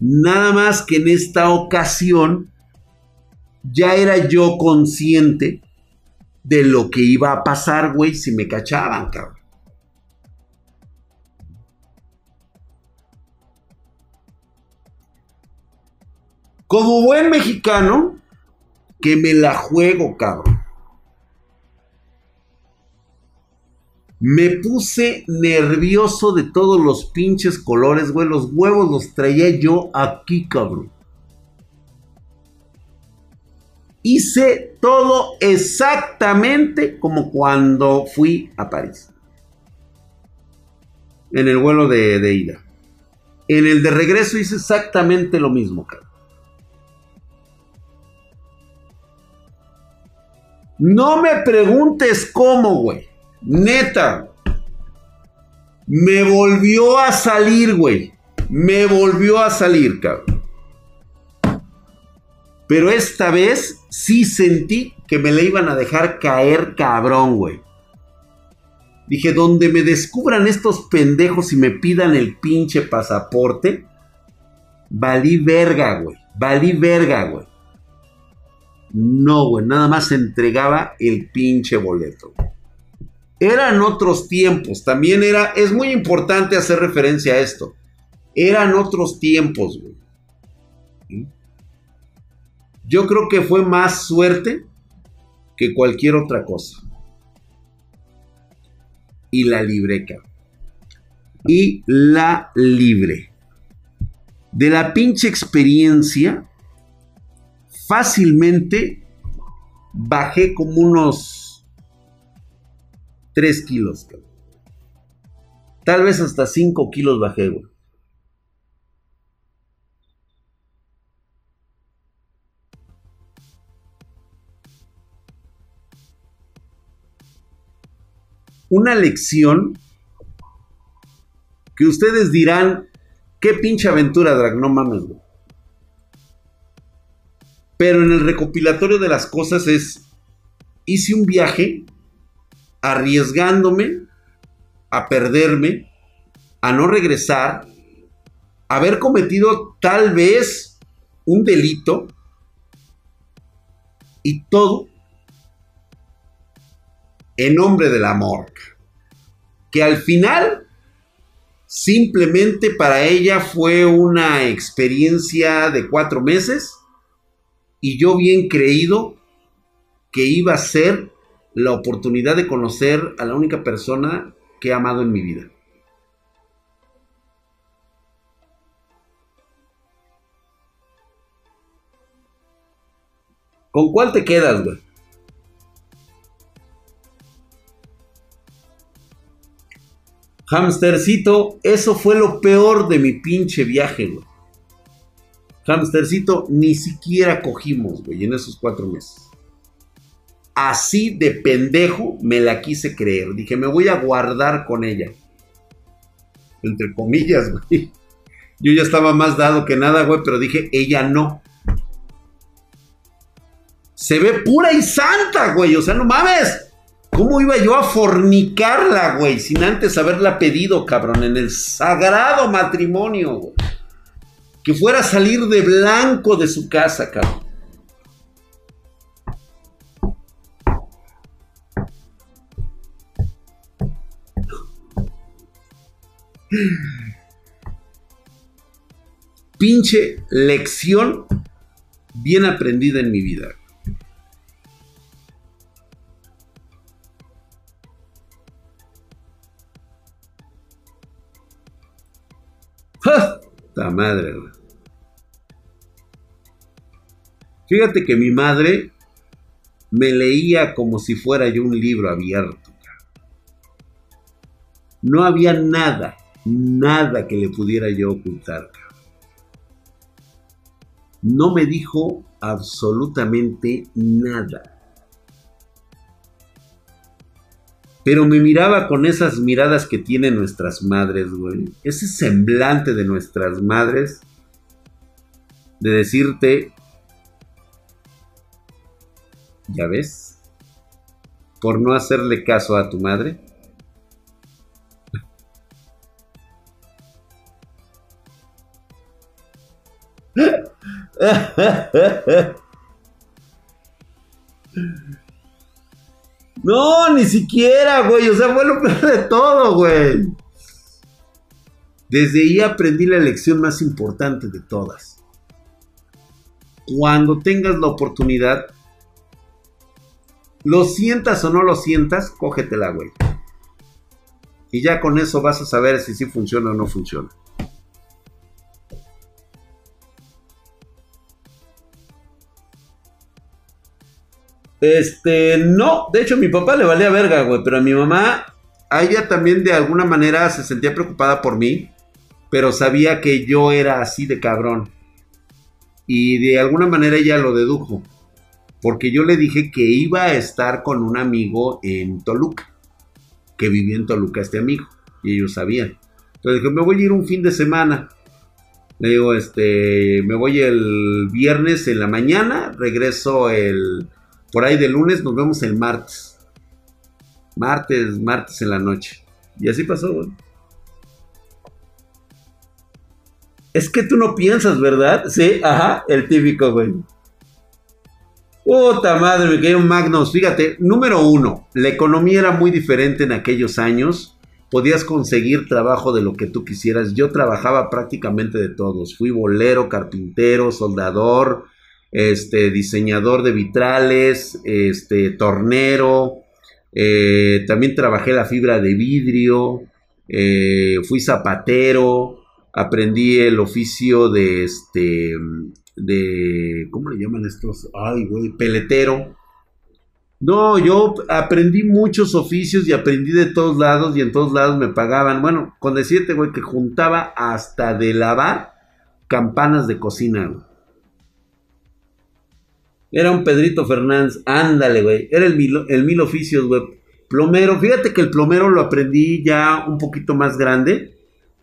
Nada más que en esta ocasión ya era yo consciente de lo que iba a pasar, güey, si me cachaban, cabrón. Como buen mexicano, que me la juego, cabrón. Me puse nervioso de todos los pinches colores, güey. Los huevos los traía yo aquí, cabrón. Hice todo exactamente como cuando fui a París. En el vuelo de, ida. En el de regreso hice exactamente lo mismo, cabrón. No me preguntes cómo, güey. Neta. Me volvió a salir, güey. Me volvió a salir, cabrón. Pero esta vez sí sentí que me le iban a dejar caer cabrón, güey. Dije, donde me descubran estos pendejos y me pidan el pinche pasaporte, valí verga, güey. Valí verga, güey. No, güey, nada más entregaba el pinche boleto. Eran otros tiempos, también era, es muy importante hacer referencia a esto. Eran otros tiempos, güey. Yo creo que fue más suerte que cualquier otra cosa. Y la libreca. Y la libre. De la pinche experiencia fácilmente bajé como unos 3 kilos. Tal vez hasta 5 kilos bajé. Una lección que ustedes dirán, qué pinche aventura, Drag, mames. Pero en el recopilatorio de las cosas es, hice un viaje arriesgándome a perderme, a no regresar, a haber cometido tal vez un delito y todo en nombre del amor. Que al final simplemente para ella fue una experiencia de cuatro meses y yo bien creído que iba a ser la oportunidad de conocer a la única persona que he amado en mi vida. ¿Con cuál te quedas, güey? Hamstercito, eso fue lo peor de mi pinche viaje, güey. Hamstercito, ni siquiera cogimos, güey, en esos cuatro meses. Así de pendejo me la quise creer. Dije, me voy a guardar con ella. Entre comillas, güey. Yo ya estaba más dado que nada, güey, pero dije, ella no. Se ve pura y santa, güey. O sea, no mames. ¿Cómo iba yo a fornicarla, güey? Sin antes haberla pedido, cabrón, en el sagrado matrimonio, güey que fuera a salir de blanco de su casa, cabrón. Pinche lección bien aprendida en mi vida. ¡Ja! ¡Ta madre! Fíjate que mi madre me leía como si fuera yo un libro abierto. No había nada, nada que le pudiera yo ocultar. No me dijo absolutamente nada. Pero me miraba con esas miradas que tienen nuestras madres, güey. Ese semblante de nuestras madres. De decirte, ¿Ya ves? Por no hacerle caso a tu madre. No, ni siquiera, güey. O sea, fue lo peor de todo, güey. Desde ahí aprendí la lección más importante de todas. Cuando tengas la oportunidad, lo sientas o no lo sientas, cógetela, güey. Y ya con eso vas a saber si sí funciona o no funciona. Este, no, de hecho a mi papá le valía verga, güey, pero a mi mamá, a ella también de alguna manera se sentía preocupada por mí, pero sabía que yo era así de cabrón. Y de alguna manera ella lo dedujo, porque yo le dije que iba a estar con un amigo en Toluca, que vivía en Toluca este amigo, y ellos sabían. Entonces dije, me voy a ir un fin de semana. Le digo, este, me voy el viernes en la mañana, regreso el por ahí de lunes, nos vemos el martes. Martes, martes en la noche. Y así pasó, güey. Es que tú no piensas, ¿verdad? Sí, ajá, el típico, güey. Puta madre, me un Magnus. Fíjate, número uno, la economía era muy diferente en aquellos años. Podías conseguir trabajo de lo que tú quisieras. Yo trabajaba prácticamente de todos. Fui bolero, carpintero, soldador, este, diseñador de vitrales, este, tornero, eh, también trabajé la fibra de vidrio, eh, fui zapatero, aprendí el oficio de este, de, ¿cómo le llaman estos? Ay, güey, peletero. No, yo aprendí muchos oficios y aprendí de todos lados y en todos lados me pagaban. Bueno, con decirte, güey, que juntaba hasta de lavar campanas de cocina, era un Pedrito Fernández. Ándale, güey. Era el mil, el mil oficios, güey. Plomero. Fíjate que el plomero lo aprendí ya un poquito más grande.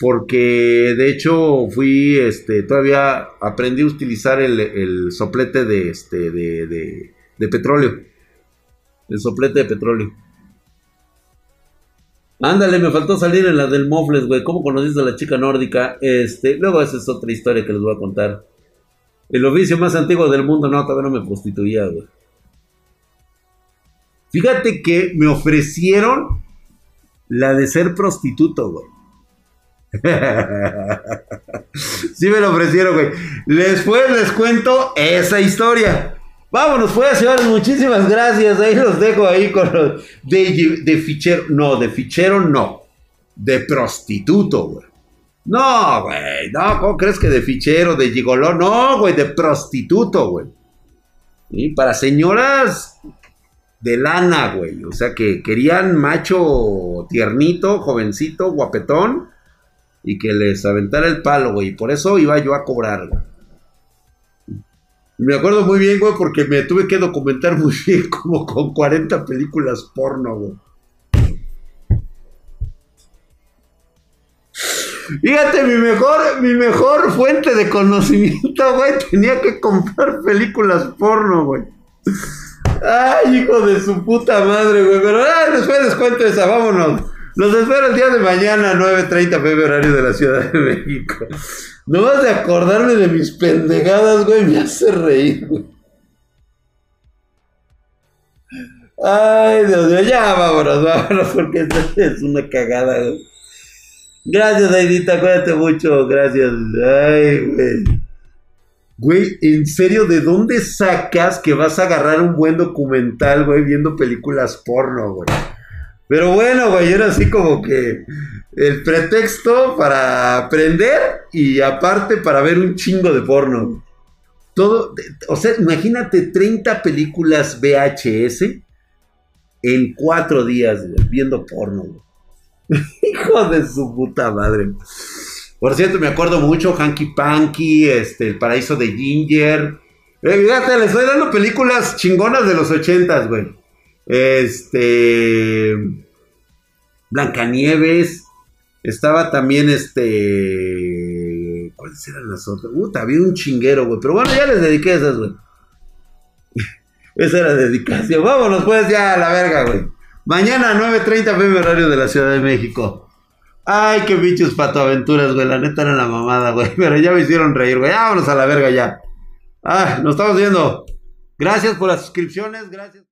Porque de hecho fui, este, todavía aprendí a utilizar el, soplete de, este, de, de, de petróleo. El soplete de petróleo. Ándale, me faltó salir en la del Mofles, güey. ¿Cómo conociste a la chica nórdica? Este, luego esa es otra historia que les voy a contar. El oficio más antiguo del mundo, no, todavía no me prostituía, güey. Fíjate que me ofrecieron la de ser prostituto, güey. sí me lo ofrecieron, güey. Después les cuento esa historia. Vámonos, pues, señores, muchísimas gracias. Ahí los dejo ahí con los de, fichero. No, de fichero no. De prostituto, güey. No, güey, no, ¿cómo crees que de fichero, de gigoló? No, güey, de prostituto, güey. Y para señoras de lana, güey. O sea, que querían macho tiernito, jovencito, guapetón, y que les aventara el palo, güey. Por eso iba yo a cobrar. Me acuerdo muy bien, güey, porque me tuve que documentar muy bien, como con 40 películas porno, güey. Fíjate, mi mejor, mi mejor fuente de conocimiento, güey, tenía que comprar películas porno, güey. Ay, hijo de su puta madre, güey. Pero ay, después les cuento esa, vámonos. Los espero el día de mañana, 9.30 pm horario de la Ciudad de México. No vas de acordarme de mis pendejadas, güey, me hace reír, güey. Ay, Dios mío, ya vámonos, vámonos, porque esto es una cagada, güey. Gracias, Aidita, cuídate mucho, gracias. Ay, güey. Güey, ¿en serio de dónde sacas que vas a agarrar un buen documental, güey, viendo películas porno, güey? Pero bueno, güey, era así como que el pretexto para aprender y aparte para ver un chingo de porno. Todo, o sea, imagínate 30 películas VHS en cuatro días, güey, viendo porno, güey. Hijo de su puta madre. Por cierto, me acuerdo mucho Hanky Panky, este, El Paraíso de Ginger. Eh, fíjate, les estoy dando películas chingonas de los ochentas, güey. Este. Blancanieves. Estaba también este. ¿Cuáles eran las otras? Puta, había un chinguero, güey. Pero bueno, ya les dediqué esas, güey. Esa era dedicación. Vámonos, pues, ya a la verga, güey. Mañana 9.30 pm horario de la Ciudad de México. Ay, qué bichos patoaventuras, güey. La neta era la mamada, güey. Pero ya me hicieron reír, güey. Vámonos a la verga ya. Ah, nos estamos viendo. Gracias por las suscripciones, gracias.